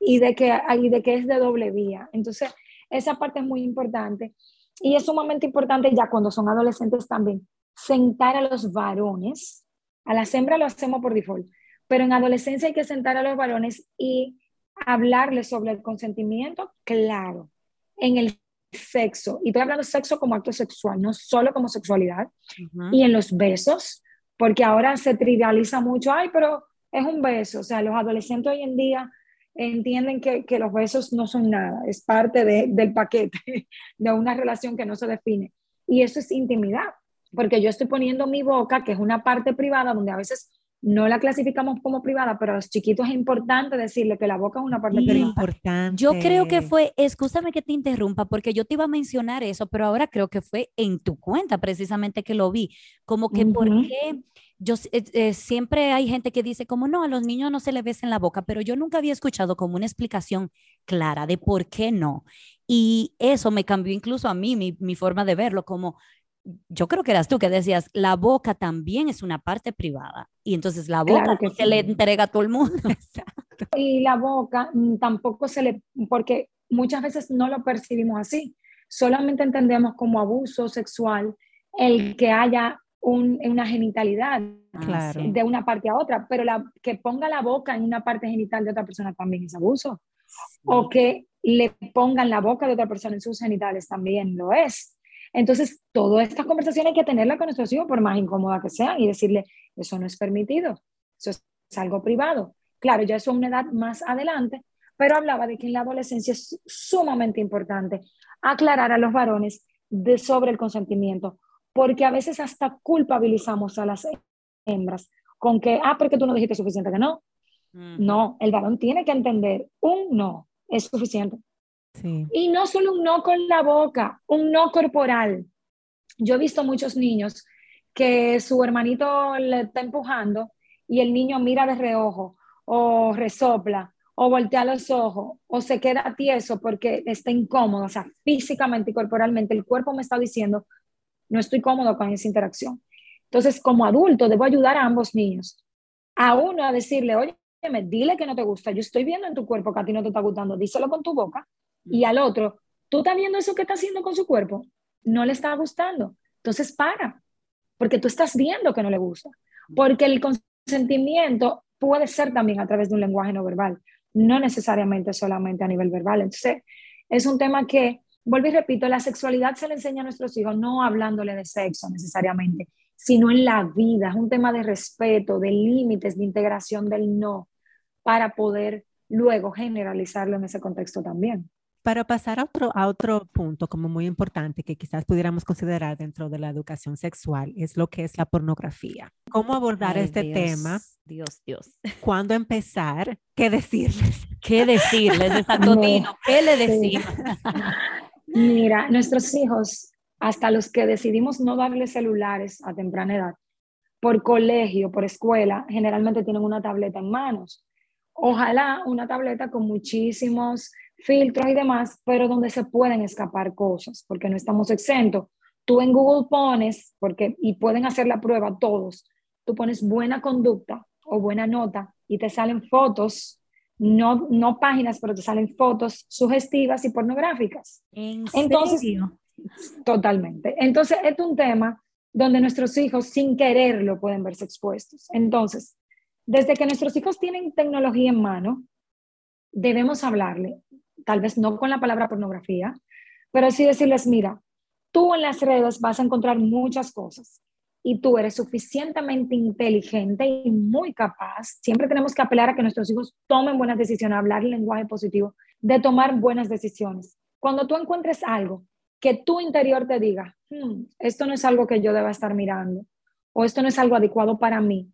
y de que, y de que es de doble vía. Entonces, esa parte es muy importante. Y es sumamente importante ya cuando son adolescentes también, sentar a los varones, a las hembras lo hacemos por default, pero en adolescencia hay que sentar a los varones y hablarles sobre el consentimiento, claro, en el sexo, y estoy hablando de sexo como acto sexual, no solo como sexualidad, y en los besos, porque ahora se trivializa mucho, ay, pero es un beso, o sea, los adolescentes hoy en día entienden que, que los besos no son nada, es parte de, del paquete de una relación que no se define, y eso es intimidad, porque yo estoy poniendo mi boca, que es una parte privada, donde a veces no la clasificamos como privada, pero a los chiquitos es importante decirle que la boca es una parte Sí. privada. Importante. Yo creo que fue, escúchame que te interrumpa, porque yo te iba a mencionar eso, pero ahora creo que fue en tu cuenta precisamente que lo vi, como que Ujú. porque yo s- eh, eh, siempre hay gente que dice como no, a los niños no se les besa en la boca, pero yo nunca había escuchado como una explicación clara de por qué no. Y eso me cambió incluso a mí, mi, mi forma de verlo, como yo creo que eras tú que decías, la boca también es una parte privada. Y entonces la boca Claro que no se le entrega a todo el mundo. Y la boca mm, tampoco se le, porque muchas veces no lo percibimos así, solamente entendemos como abuso sexual el que haya un- una genitalidad Claro. sí. de una parte a otra, pero la, que ponga la boca en una parte genital de otra persona también es abuso. O que le pongan la boca de otra persona en sus genitales también lo es. Entonces, todas estas conversaciones hay que tenerlas con nuestros hijos, por más incómoda que sean, y decirle, eso no es permitido, eso es algo privado. Claro, ya eso a una edad más adelante, pero hablaba de que en la adolescencia es sumamente importante aclarar a los varones de, sobre el consentimiento, porque a veces hasta culpabilizamos a las hembras con que, ah, porque tú no dijiste suficiente que no. Ujú. No, el varón tiene que entender, un no es suficiente. Sí. Y no solo un no con la boca, un no corporal. Yo he visto muchos niños que su hermanito le está empujando y el niño mira de reojo o resopla o voltea los ojos o se queda tieso porque está incómodo, o sea, físicamente y corporalmente el cuerpo me está diciendo, no estoy cómodo con esa interacción. Entonces, como adulto, debo ayudar a ambos niños. A uno a decirle, oye, dile que no te gusta, yo estoy viendo en tu cuerpo que a ti no te está gustando, díselo con tu boca y al otro, ¿tú estás viendo eso que está haciendo con su cuerpo? No le está gustando. Entonces para, porque tú estás viendo que no le gusta. Porque el consentimiento puede ser también a través de un lenguaje no verbal, no necesariamente solamente a nivel verbal. Entonces, es un tema que, vuelvo y repito, la sexualidad se le enseña a nuestros hijos no hablándole de sexo necesariamente, sino en la vida. Es un tema de respeto, de límites, de integración del no, para poder luego generalizarlo en ese contexto también. Para pasar a otro, a otro punto como muy importante que quizás pudiéramos considerar dentro de la educación sexual es lo que es la pornografía. ¿Cómo abordar Ay, este Dios, tema? Dios, Dios. ¿Cuándo empezar? ¿Qué decirles? ¿Qué decirles, exacto, Tino? ¿Qué le decimos? Mira, nuestros hijos, hasta los que decidimos no darles celulares a temprana edad, por colegio, por escuela, generalmente tienen una tableta en manos. Ojalá una tableta con muchísimos filtros y demás, pero donde se pueden escapar cosas, porque no estamos exentos. Tú en Google pones, porque, y pueden hacer la prueba todos, tú pones buena conducta o buena nota y te salen fotos, no, no páginas, pero te salen fotos sugestivas y pornográficas. ¿En Entonces- serio? Totalmente. Entonces, es un tema donde nuestros hijos sin quererlo pueden verse expuestos. Entonces, desde que nuestros hijos tienen tecnología en mano, debemos hablarle, tal vez no con la palabra pornografía, pero sí decirles, mira, tú en las redes vas a encontrar muchas cosas y tú eres suficientemente inteligente y muy capaz. Siempre tenemos que apelar a que nuestros hijos tomen buenas decisiones, hablar lenguaje positivo, de tomar buenas decisiones. Cuando tú encuentres algo que tu interior te diga, "Hmm, esto no es algo que yo deba estar mirando o esto no es algo adecuado para mí,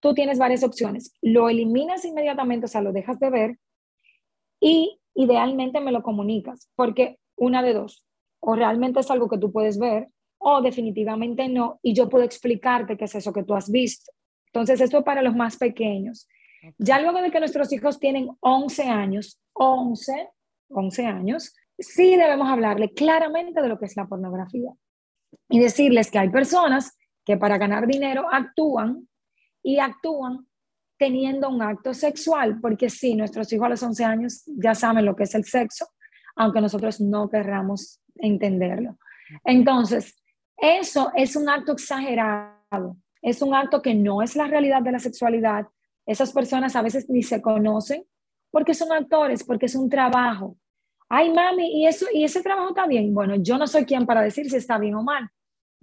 tú tienes varias opciones. Lo eliminas inmediatamente, o sea, lo dejas de ver y idealmente me lo comunicas, porque una de dos, o realmente es algo que tú puedes ver o definitivamente no, y yo puedo explicarte qué es eso que tú has visto. Entonces, esto es para los más pequeños. Ya luego de que nuestros hijos tienen 11 años, 11, 11 años, sí debemos hablarle claramente de lo que es la pornografía y decirles que hay personas que para ganar dinero actúan y actúan teniendo un acto sexual, porque sí, nuestros hijos a los 11 años ya saben lo que es el sexo, aunque nosotros no querramos entenderlo. Entonces, eso es un acto exagerado, es un acto que no es la realidad de la sexualidad. Esas personas a veces ni se conocen porque son actores, porque es un trabajo. Ay, mami, ¿y, eso, ¿y ese trabajo está bien? Bueno, yo no soy quien para decir si está bien o mal,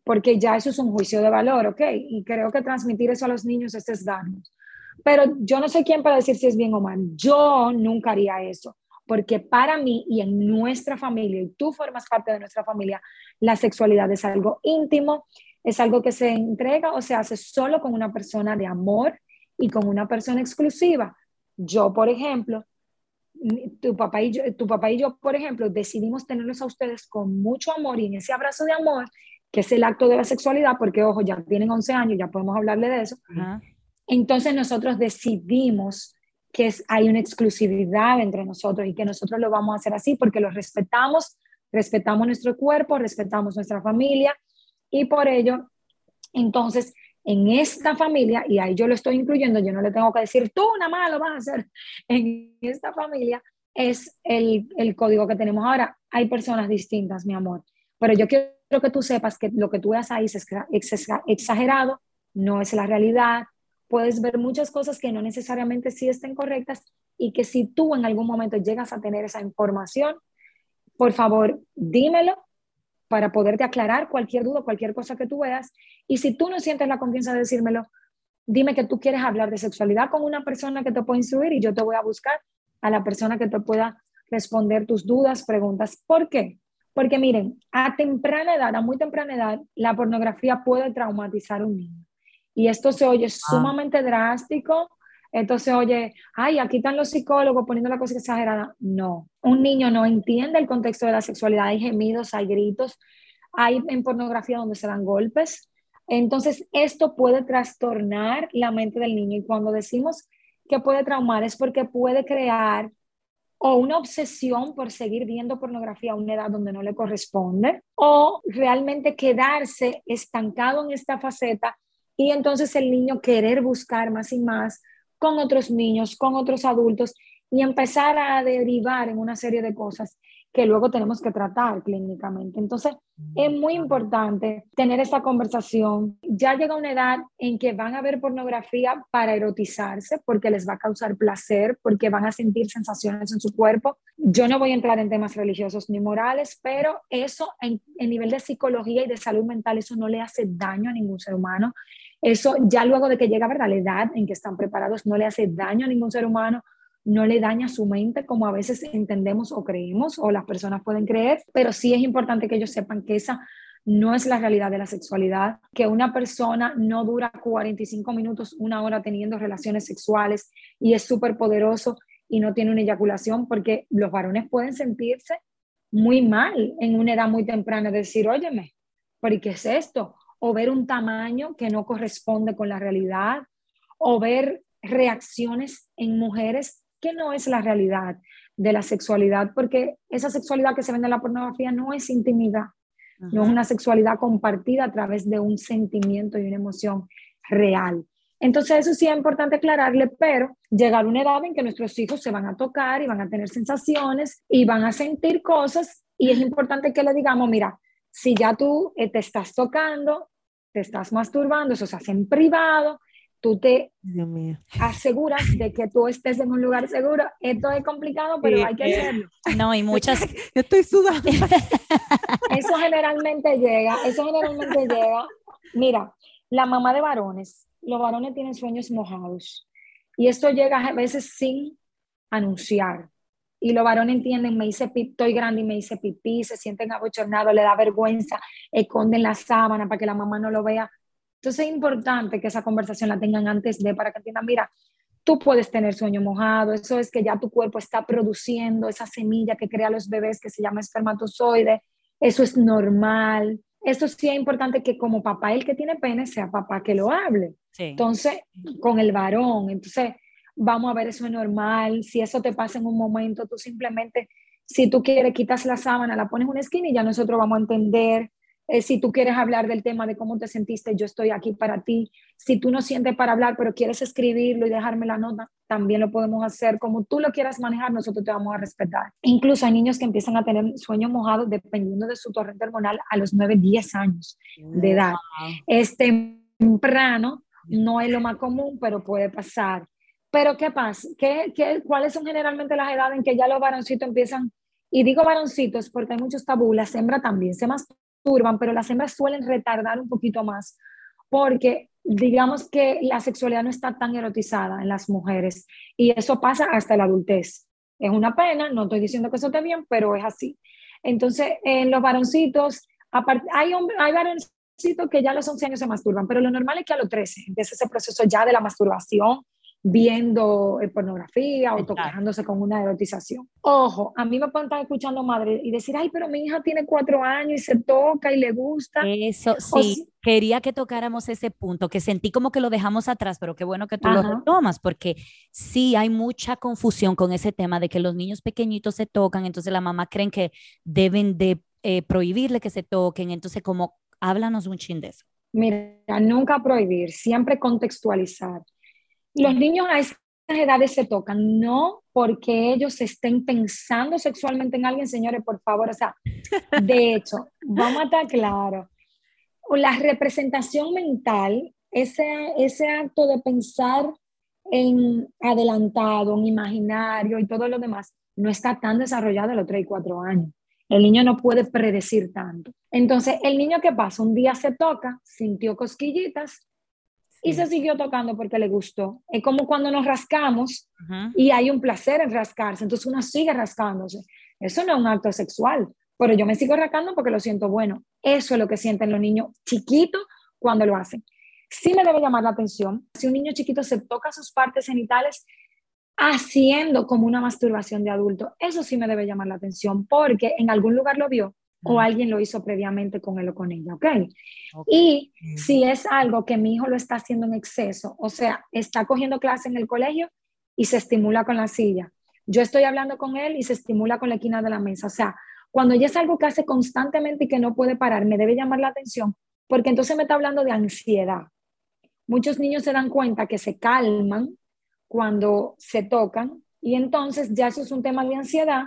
porque ya eso es un juicio de valor, ¿ok? Y creo que transmitir eso a los niños es darnos. Pero yo no soy quien para decir si es bien o mal. Yo nunca haría eso, porque para mí y en nuestra familia, y tú formas parte de nuestra familia, la sexualidad es algo íntimo, es algo que se entrega o se hace solo con una persona de amor y con una persona exclusiva. Yo, por ejemplo, tu papá y yo, tu papá y yo, por ejemplo, decidimos tenerlos a ustedes con mucho amor y en ese abrazo de amor, que es el acto de la sexualidad, porque ojo, ya tienen 11 años, ya podemos hablarle de eso. Entonces nosotros decidimos que es, hay una exclusividad entre nosotros y que nosotros lo vamos a hacer así porque los respetamos, respetamos nuestro cuerpo, respetamos nuestra familia y por ello, entonces, en esta familia, y ahí yo lo estoy incluyendo, yo no le tengo que decir, tú nada más lo vas a hacer, en esta familia es el, el código que tenemos ahora. Hay personas distintas, mi amor, pero yo quiero que tú sepas que lo que tú ves ahí es exagerado, no es la realidad, puedes ver muchas cosas que no necesariamente sí estén correctas y que si tú en algún momento llegas a tener esa información, por favor, dímelo para poderte aclarar cualquier duda, cualquier cosa que tú veas. Y si tú no sientes la confianza de decírmelo, dime que tú quieres hablar de sexualidad con una persona que te pueda instruir y yo te voy a buscar a la persona que te pueda responder tus dudas, preguntas. ¿Por qué? Porque miren, a temprana edad, a muy temprana edad, la pornografía puede traumatizar a un niño. Y esto se oye ah. sumamente drástico. Esto se oye, ay, aquí están los psicólogos poniendo la cosa exagerada. No, un niño no entiende el contexto de la sexualidad. Hay gemidos, hay gritos, hay en pornografía donde se dan golpes. Entonces, esto puede trastornar la mente del niño. Y cuando decimos que puede traumar es porque puede crear o una obsesión por seguir viendo pornografía a una edad donde no le corresponde, o realmente quedarse estancado en esta faceta y entonces el niño querer buscar más y más con otros niños, con otros adultos y empezar a derivar en una serie de cosas que luego tenemos que tratar clínicamente. Entonces, es muy importante tener esta conversación. Ya llega una edad en que van a ver pornografía para erotizarse, porque les va a causar placer, porque van a sentir sensaciones en su cuerpo. Yo no voy a entrar en temas religiosos ni morales, pero eso en, en nivel de psicología y de salud mental, eso no le hace daño a ningún ser humano. Eso ya luego de que llega ¿verdad? la edad en que están preparados, no le hace daño a ningún ser humano, no le daña su mente como a veces entendemos o creemos o las personas pueden creer, pero sí es importante que ellos sepan que esa no es la realidad de la sexualidad, que una persona no dura 45 minutos, una hora teniendo relaciones sexuales y es súper poderoso y no tiene una eyaculación, porque los varones pueden sentirse muy mal en una edad muy temprana, decir, óyeme, ¿pero qué es esto? O ver un tamaño que no corresponde con la realidad, o ver reacciones en mujeres que no es la realidad de la sexualidad, porque esa sexualidad que se ve en la pornografía no es intimidad, no es una sexualidad compartida a través de un sentimiento y una emoción real. Entonces eso sí es importante aclararle, pero llegar a una edad en que nuestros hijos se van a tocar y van a tener sensaciones y van a sentir cosas y es importante que le digamos, mira, si ya tú eh, te estás tocando, te estás masturbando, eso se hace en privado, tú te aseguras de que tú estés en un lugar seguro. Esto es complicado, pero hay que hacerlo. No, y muchas... Yo estoy sudando. Eso generalmente llega, eso generalmente llega. Mira, la mamá de varones, los varones tienen sueños mojados y esto llega a veces sin anunciar y los varones entienden, me hice pipí, estoy grande y me hice pipí, se sienten abochornados, le da vergüenza, esconden la sábana para que la mamá no lo vea. Entonces es importante que esa conversación la tengan antes de, para que entiendan, mira, tú puedes tener sueño mojado, eso es que ya tu cuerpo está produciendo esa semilla que crea los bebés que se llama espermatozoide, eso es normal. Esto sí es importante que como papá, el que tiene pene, sea papá que lo hable. Entonces, con el varón, entonces vamos a ver eso es normal, si eso te pasa en un momento, tú simplemente, si tú quieres, quitas la sábana, la pones en una esquina y ya nosotros vamos a entender Eh, si tú quieres hablar del tema de cómo te sentiste, yo estoy aquí para ti. Si tú no sientes para hablar, pero quieres escribirlo y dejarme la nota, también lo podemos hacer. Como tú lo quieras manejar, nosotros te vamos a respetar. Incluso hay niños que empiezan a tener sueño mojado dependiendo de su torrente hormonal a los 9, 10 años de edad. Es temprano, no es lo más común, pero puede pasar. Pero ¿qué pasa? ¿Qué, qué, cuáles son generalmente las edades en que ya los varoncitos empiezan? Y digo varoncitos porque hay muchos tabú, las hembras también se masturban, pero las hembras suelen retardar un poquito más porque digamos que la sexualidad no está tan erotizada en las mujeres y eso pasa hasta la adultez. Es una pena, no estoy diciendo que eso esté bien, pero es así. Entonces, en los varoncitos, hay, hay varoncitos que ya a los 11 años se masturban, pero lo normal es que a los 13 empiece ese proceso ya de la masturbación viendo pornografía o tocándose con una erotización. Ojo, a mí me pueden estar escuchando madre y decir, ay, pero mi hija tiene cuatro años y se toca y le gusta. Eso sí, quería que tocáramos ese punto, que sentí como que lo dejamos atrás, pero qué bueno que tú lo retomas, porque sí hay mucha confusión con ese tema de que los niños pequeñitos se tocan, entonces la mamá creen que deben de eh, prohibirle que se toquen, entonces como háblanos un chin de eso. Mira, nunca prohibir, siempre contextualizar los niños a esas edades se tocan, no porque ellos estén pensando sexualmente en alguien, señores, por favor. O sea, de hecho, vamos a estar claros, la representación mental, ese, ese acto de pensar en adelantado, en imaginario y todo lo demás, no está tan desarrollado a los 3 y 4 años. El niño no puede predecir tanto. Entonces, el niño que pasa, un día se toca, sintió cosquillitas, y se siguió tocando porque le gustó. Es como cuando nos rascamos y hay un placer en rascarse, entonces uno sigue rascándose. Eso no es un acto sexual, pero yo me sigo rascando porque lo siento bueno. Eso es lo que sienten los niños chiquitos cuando lo hacen. Sí me debe llamar la atención si un niño chiquito se toca sus partes genitales haciendo como una masturbación de adulto. Eso sí me debe llamar la atención porque en algún lugar lo vio o alguien lo hizo previamente con él o con ella, ¿ok? Y si es algo que mi hijo lo está haciendo en exceso, o sea, está cogiendo clase en el colegio y se estimula con la silla. Yo estoy hablando con él y se estimula con la esquina de la mesa. O sea, cuando ya es algo que hace constantemente y que no puede parar, me debe llamar la atención, porque entonces me está hablando de ansiedad. Muchos niños se dan cuenta que se calman cuando se tocan y entonces ya eso es un tema de ansiedad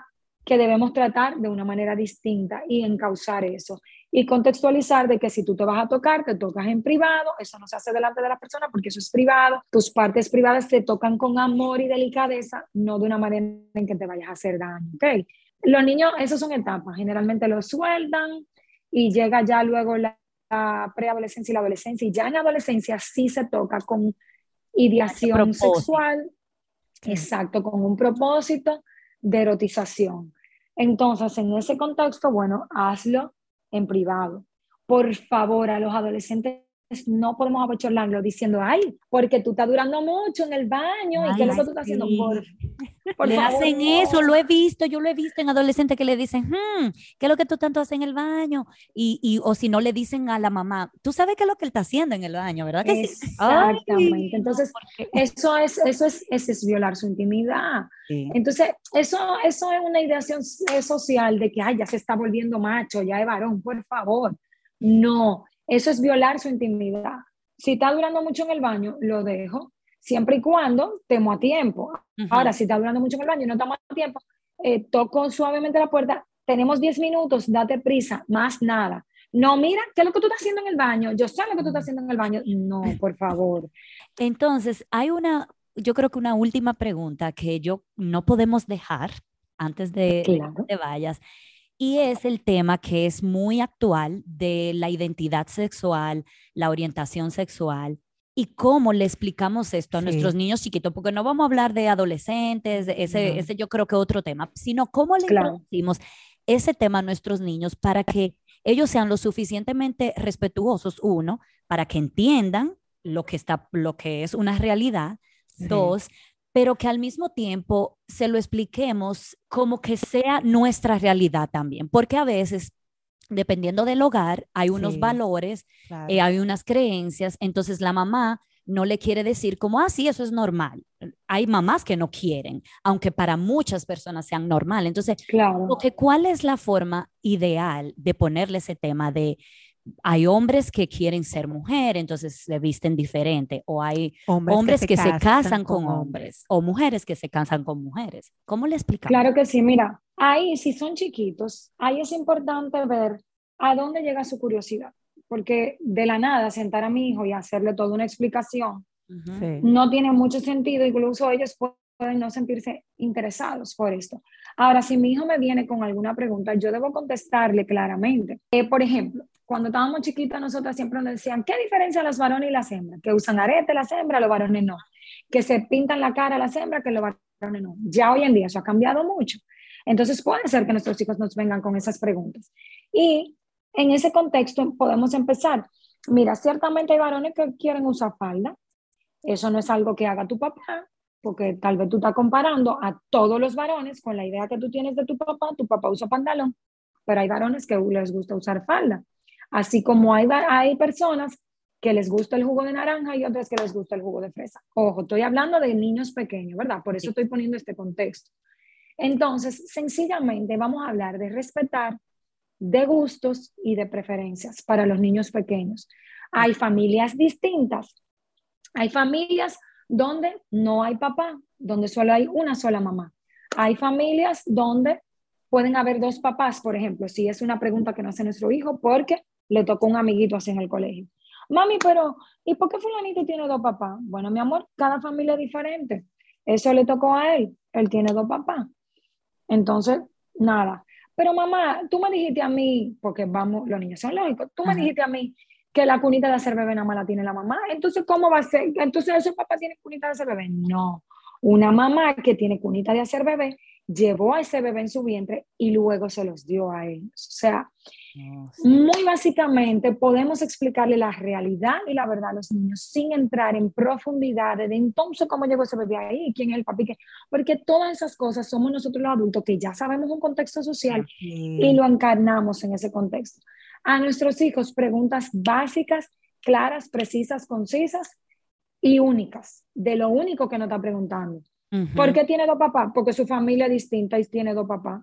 que debemos tratar de una manera distinta y encauzar eso. Y contextualizar de que si tú te vas a tocar, te tocas en privado, eso no se hace delante de la persona porque eso es privado, tus partes privadas se tocan con amor y delicadeza, no de una manera en que te vayas a hacer daño. ¿okay? Los niños, esas son etapas, generalmente los sueltan y llega ya luego la, preadolescencia y la adolescencia, y ya en adolescencia sí se toca con ideación sexual, exacto, con un propósito de erotización. Entonces, en ese contexto, bueno, hazlo en privado. Por favor, a los adolescentes no podemos abochornarlo diciendo, ay, porque tú estás durando mucho en el baño y qué es lo que tú estás haciendo. Por, por le hacen eso, lo he visto, yo lo he visto en adolescentes que le dicen, hmm, ¿qué es lo que tú tanto haces en el baño? Y, y, o si no le dicen a la mamá, tú sabes qué es lo que él está haciendo en el baño, ¿verdad? Que Exactamente. Entonces, eso es, eso es, eso es violar su intimidad. Entonces, eso, eso es una ideación social de que, ay, ya se está volviendo macho, ya es varón, por favor. No, eso es violar su intimidad. Si está durando mucho en el baño, lo dejo, siempre y cuando temo a tiempo. Ahora, si está durando mucho en el baño y no estamos a tiempo, eh, toco suavemente la puerta, tenemos 10 minutos, date prisa, más nada. No, mira, ¿qué es lo que tú estás haciendo en el baño? Yo sé lo que tú estás haciendo en el baño. No, por favor. Entonces, hay una, yo creo que una última pregunta que yo no podemos dejar antes de que te vayas. Y es el tema que es muy actual de la identidad sexual, la orientación sexual y cómo le explicamos esto a nuestros niños chiquitos, porque no vamos a hablar de adolescentes, ese, ese yo creo que otro tema, sino cómo le claro. ese tema a nuestros niños para que ellos sean lo suficientemente respetuosos, uno, para que entiendan lo que, está, lo que es una realidad, dos, pero que al mismo tiempo se lo expliquemos como que sea nuestra realidad también, porque a veces dependiendo del hogar, hay unos valores, eh, hay unas creencias, entonces la mamá no le quiere decir como, ah, sí, eso es normal. Hay mamás que no quieren, aunque para muchas personas sean normal. Entonces, claro. ¿cuál es la forma ideal de ponerle ese tema de hay hombres que quieren ser mujer, entonces se visten diferente, o hay hombres, que, se, casan, con, hombres. o mujeres que se casan con mujeres. ¿Cómo le explicamos? Claro que sí, mira, ahí si son chiquitos, ahí es importante ver a dónde llega su curiosidad, porque de la nada sentar a mi hijo y hacerle toda una explicación no tiene mucho sentido, incluso ellos pueden no sentirse interesados por esto. Ahora, si mi hijo me viene con alguna pregunta, yo debo contestarle claramente. Eh, por ejemplo, cuando estábamos chiquitos, nosotros siempre nos decían, ¿qué diferencia los varones y las hembras? Que usan arete las hembras, los varones no. Que se pintan la cara las hembras, que los varones no. Ya hoy en día eso ha cambiado mucho. Entonces puede ser que nuestros hijos nos vengan con esas preguntas. Y en ese contexto podemos empezar. Mira, ciertamente hay varones que quieren usar falda. Eso no es algo que haga tu papá, porque tal vez tú estás comparando a todos los varones con la idea que tú tienes de tu papá. Tu papá usa pantalón, pero hay varones que les gusta usar falda. Así como hay, hay personas que les gusta el jugo de naranja y otras que les gusta el jugo de fresa. Ojo, estoy hablando de niños pequeños, ¿verdad? Por eso estoy poniendo este contexto. Entonces, sencillamente vamos a hablar de respetar de gustos y de preferencias para los niños pequeños. Hay familias distintas. Hay familias donde no hay papá, donde solo hay una sola mamá. Hay familias donde pueden haber dos papás, por ejemplo, si es una pregunta que no hace nuestro hijo, porque le tocó un amiguito así en el colegio. Mami, pero ¿y por qué fulanito tiene dos papás? Bueno, mi amor, cada familia es diferente. Eso le tocó a él. Él tiene dos papás. Entonces, nada. Pero mamá, tú me dijiste a mí, porque vamos, los niños son lógicos, tú me dijiste a mí que la cunita de hacer bebé nada más la tiene la mamá. Entonces, ¿cómo va a ser? Entonces, ¿esos papás tienen cunita de hacer bebé? No. Una mamá que tiene cunita de hacer bebé llevó a ese bebé en su vientre y luego se los dio a ellos. O sea, muy básicamente podemos explicarle la realidad y la verdad a los niños sin entrar en profundidad de entonces cómo llegó ese bebé ahí, quién es el papi, porque todas esas cosas somos nosotros los adultos que ya sabemos un contexto social y lo encarnamos en ese contexto. A nuestros hijos preguntas básicas, claras, precisas, concisas y únicas, de lo único que nos está preguntando. ¿Por qué tiene dos papás? Porque su familia es distinta y tiene dos papás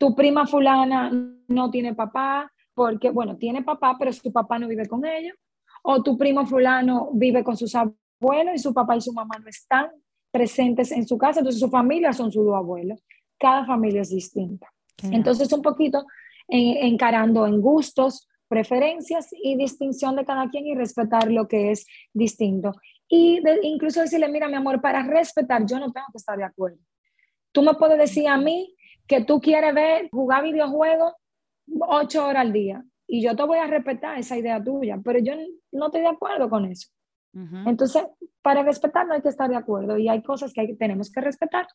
tu prima fulana no tiene papá, porque, bueno, tiene papá, pero su papá no vive con ella, o tu primo fulano vive con sus abuelos y su papá y su mamá no están presentes en su casa, entonces su familia son sus dos abuelos. Cada familia es distinta. Entonces, un poquito encarando en gustos, preferencias y distinción de cada quien y respetar lo que es distinto. Y incluso decirle, mira, mi amor, para respetar, yo no tengo que estar de acuerdo. Tú me puedes decir a mí que tú quieres ver jugar videojuegos ocho horas al día. Y yo te voy a respetar esa idea tuya, pero yo no estoy de acuerdo con eso. Entonces, para respetar no hay que estar de acuerdo y hay cosas que tenemos que respetar,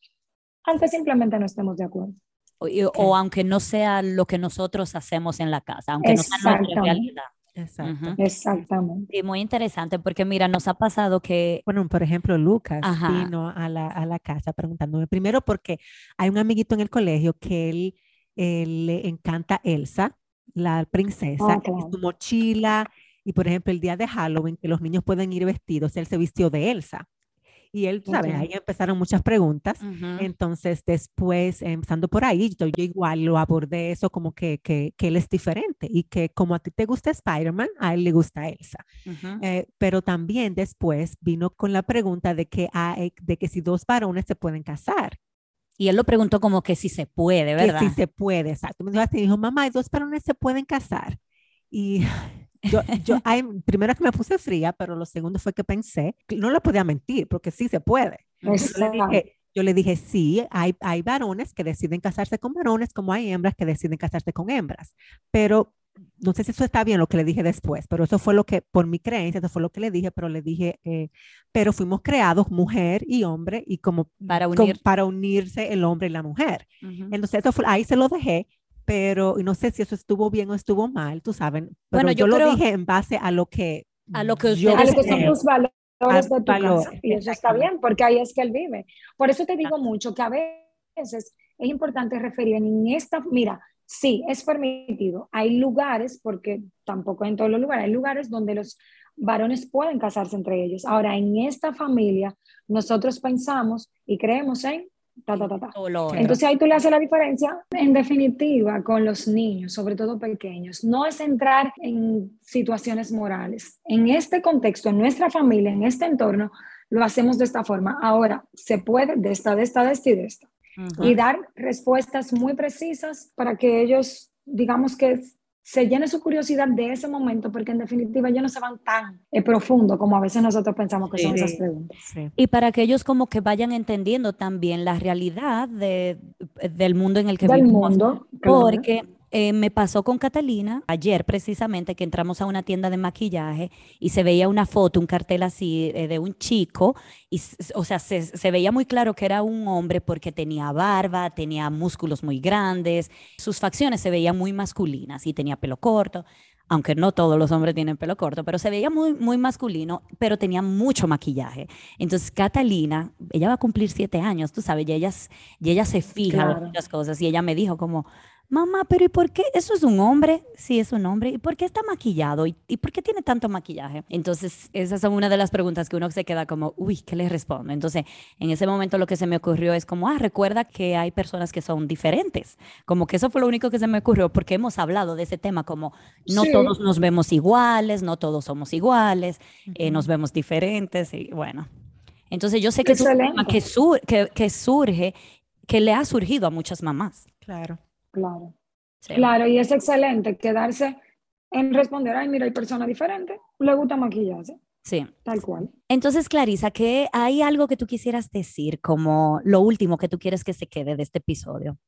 aunque simplemente no estemos de acuerdo. O, aunque no sea lo que nosotros hacemos en la casa, aunque no sea nuestra realidad. Exacto. Exactamente. Y muy interesante porque mira, nos ha pasado que... Bueno, por ejemplo, Lucas vino a la, a la, casa preguntándome, primero porque hay un amiguito en el colegio que él, le encanta Elsa, la princesa, oh, su mochila, y por ejemplo el día de Halloween, que los niños pueden ir vestidos, él se vistió de Elsa. Y él, ¿sabes? Ahí empezaron muchas preguntas. Entonces, después, empezando por ahí, yo, igual lo abordé eso como que, que, que, él es diferente y que como a ti te gusta Spider-Man, a él le gusta Elsa. Eh, pero también después vino con la pregunta de que, hay, de que si dos varones se pueden casar. Y él lo preguntó como que si se puede, ¿verdad? Que si se puede, exacto. Me dijo, mamá, dos varones se pueden casar. Y yo, yo hay, primero que me puse fría, pero lo segundo fue que pensé, que no le podía mentir, porque sí se puede. Yo le, dije, yo le dije, sí, hay, hay varones que deciden casarse con varones, como hay hembras que deciden casarse con hembras. Pero no sé si eso está bien lo que le dije después, pero eso fue lo que, por mi creencia, eso fue lo que le dije, pero le dije, eh, pero fuimos creados mujer y hombre y como para, unir. para unirse el hombre y la mujer. Entonces, eso fue, ahí se lo dejé pero no sé si eso estuvo bien o estuvo mal, tú saben, pero bueno, yo, lo dije en base a lo que a lo que, yo, a lo que son tus valores de tu casa, y eso está bien, porque ahí es que él vive. Por eso te digo mucho que a veces es importante referir en esta, mira, sí, es permitido. Hay lugares, porque tampoco en todos los lugares, hay lugares donde los varones pueden casarse entre ellos. Ahora, en esta familia, nosotros pensamos y creemos en ta, ta, ta, ta. Entonces ahí tú le haces la diferencia. En definitiva, con los niños, sobre todo pequeños, no es entrar en situaciones morales. En este contexto, en nuestra familia, en este entorno, lo hacemos de esta forma. Ahora, se puede de esta, de esta, de esta y de esta. Y dar respuestas muy precisas para que ellos, digamos que se llene su curiosidad de ese momento, porque en definitiva ellos no se van tan eh, profundo como a veces nosotros pensamos que son esas preguntas. Y para que ellos como que vayan entendiendo también la realidad de, del mundo en el que del vivimos. Mundo, Porque eh, me pasó con Catalina ayer precisamente que entramos a una tienda de maquillaje y se veía una foto, un cartel así eh, de un chico y o sea, se, se, veía muy claro que era un hombre porque tenía barba, tenía músculos muy grandes, sus facciones se veían muy masculinas y tenía pelo corto. Aunque no todos los hombres tienen pelo corto, pero se veía muy, muy masculino, pero tenía mucho maquillaje. Entonces, Catalina, ella va a cumplir siete años, tú sabes, y ella, y ella se fija en muchas cosas. Y ella me dijo como, mamá, pero ¿y por qué? ¿Eso es un hombre? Sí, es un hombre. ¿Y por qué está maquillado? ¿Y, por qué tiene tanto maquillaje? Entonces, esas son una de las preguntas que uno se queda como, uy, ¿qué le respondo? Entonces, en ese momento lo que se me ocurrió es como, ah, recuerda que hay personas que son diferentes. Como que eso fue lo único que se me ocurrió porque hemos hablado de ese tema como, no todos nos vemos iguales, no todos somos iguales, eh, nos vemos diferentes y bueno. Entonces, yo sé que es un tema que, que, que surge, que le ha surgido a muchas mamás. Claro. Claro. Claro, y es excelente quedarse en responder, ay, mira, hay personas diferentes, le gusta maquillarse. Sí. Tal cual. Entonces, Clarisa, ¿qué, ¿hay algo que tú quisieras decir como lo último que tú quieres que se quede de este episodio?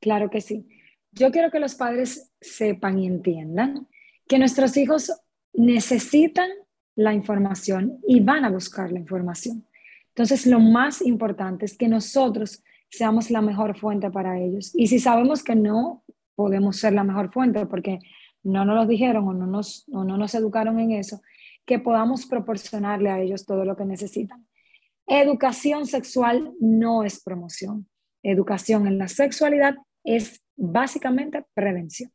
Claro que sí. Yo quiero que los padres sepan y entiendan que nuestros hijos necesitan la información y van a buscar la información. Entonces, lo más importante es que nosotros seamos la mejor fuente para ellos. Y si sabemos que no podemos ser la mejor fuente porque no nos lo dijeron o no nos, o no nos educaron en eso, que podamos proporcionarle a ellos todo lo que necesitan. Educación sexual no es promoción. Educación en la sexualidad es básicamente prevención.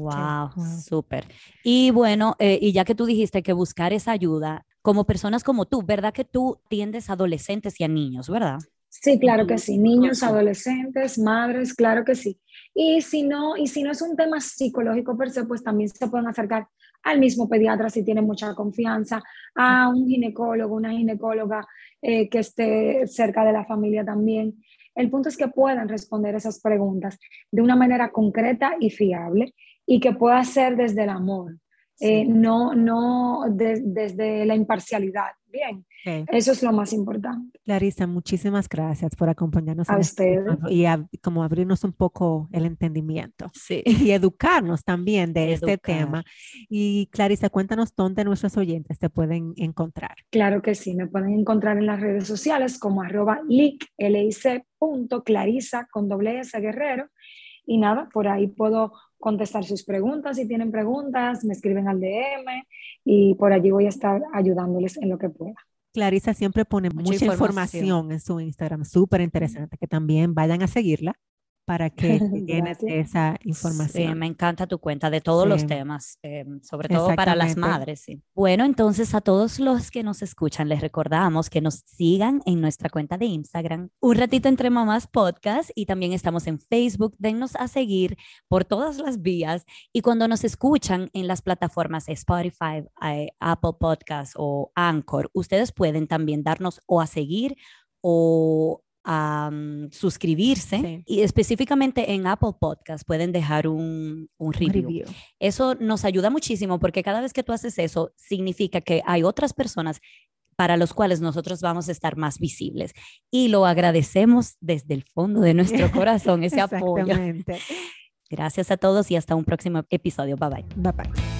Wow, súper. Y bueno, eh, y ya que tú dijiste que buscar esa ayuda, como personas como tú, ¿verdad que tú tiendes a adolescentes y a niños, verdad? Sí, claro que sí. Niños, adolescentes, madres, claro que sí. Y si no, y si no es un tema psicológico per se, pues también se pueden acercar al mismo pediatra si tienen mucha confianza, a un ginecólogo, una ginecóloga eh, que esté cerca de la familia también. El punto es que puedan responder esas preguntas de una manera concreta y fiable y que pueda ser desde el amor, eh, no, no desde la imparcialidad. Bien, eso es lo más importante. Clarisa, muchísimas gracias por acompañarnos. A este ustedes. y como abrirnos un poco el entendimiento. Sí. Y educarnos también de este tema. Y Clarisa, cuéntanos dónde nuestros oyentes te pueden encontrar. Claro que sí, me pueden encontrar en las redes sociales como arroba lic, con doble S guerrero. Y nada, por ahí puedo contestar sus preguntas. Si tienen preguntas, me escriben al DM y por allí voy a estar ayudándoles en lo que pueda. Clarisa siempre pone mucha, información. en su Instagram, súper interesante, que también vayan a seguirla para que tienes esa información. Sí, me encanta tu cuenta de todos los temas, eh, sobre todo para las madres. Sí. Bueno, entonces a todos los que nos escuchan, les recordamos que nos sigan en nuestra cuenta de Instagram, Un Ratito Entre Mamás Podcast, y también estamos en Facebook. Dennos a seguir por todas las vías. Y cuando nos escuchan en las plataformas Spotify, eh, Apple Podcast o Anchor, ustedes pueden también darnos o a seguir o a suscribirse y específicamente en Apple Podcast pueden dejar un, un, review. Eso nos ayuda muchísimo porque cada vez que tú haces eso significa que hay otras personas para los cuales nosotros vamos a estar más visibles. Y lo agradecemos desde el fondo de nuestro corazón, ese apoyo. Gracias a todos y hasta un próximo episodio. Bye bye. Bye bye.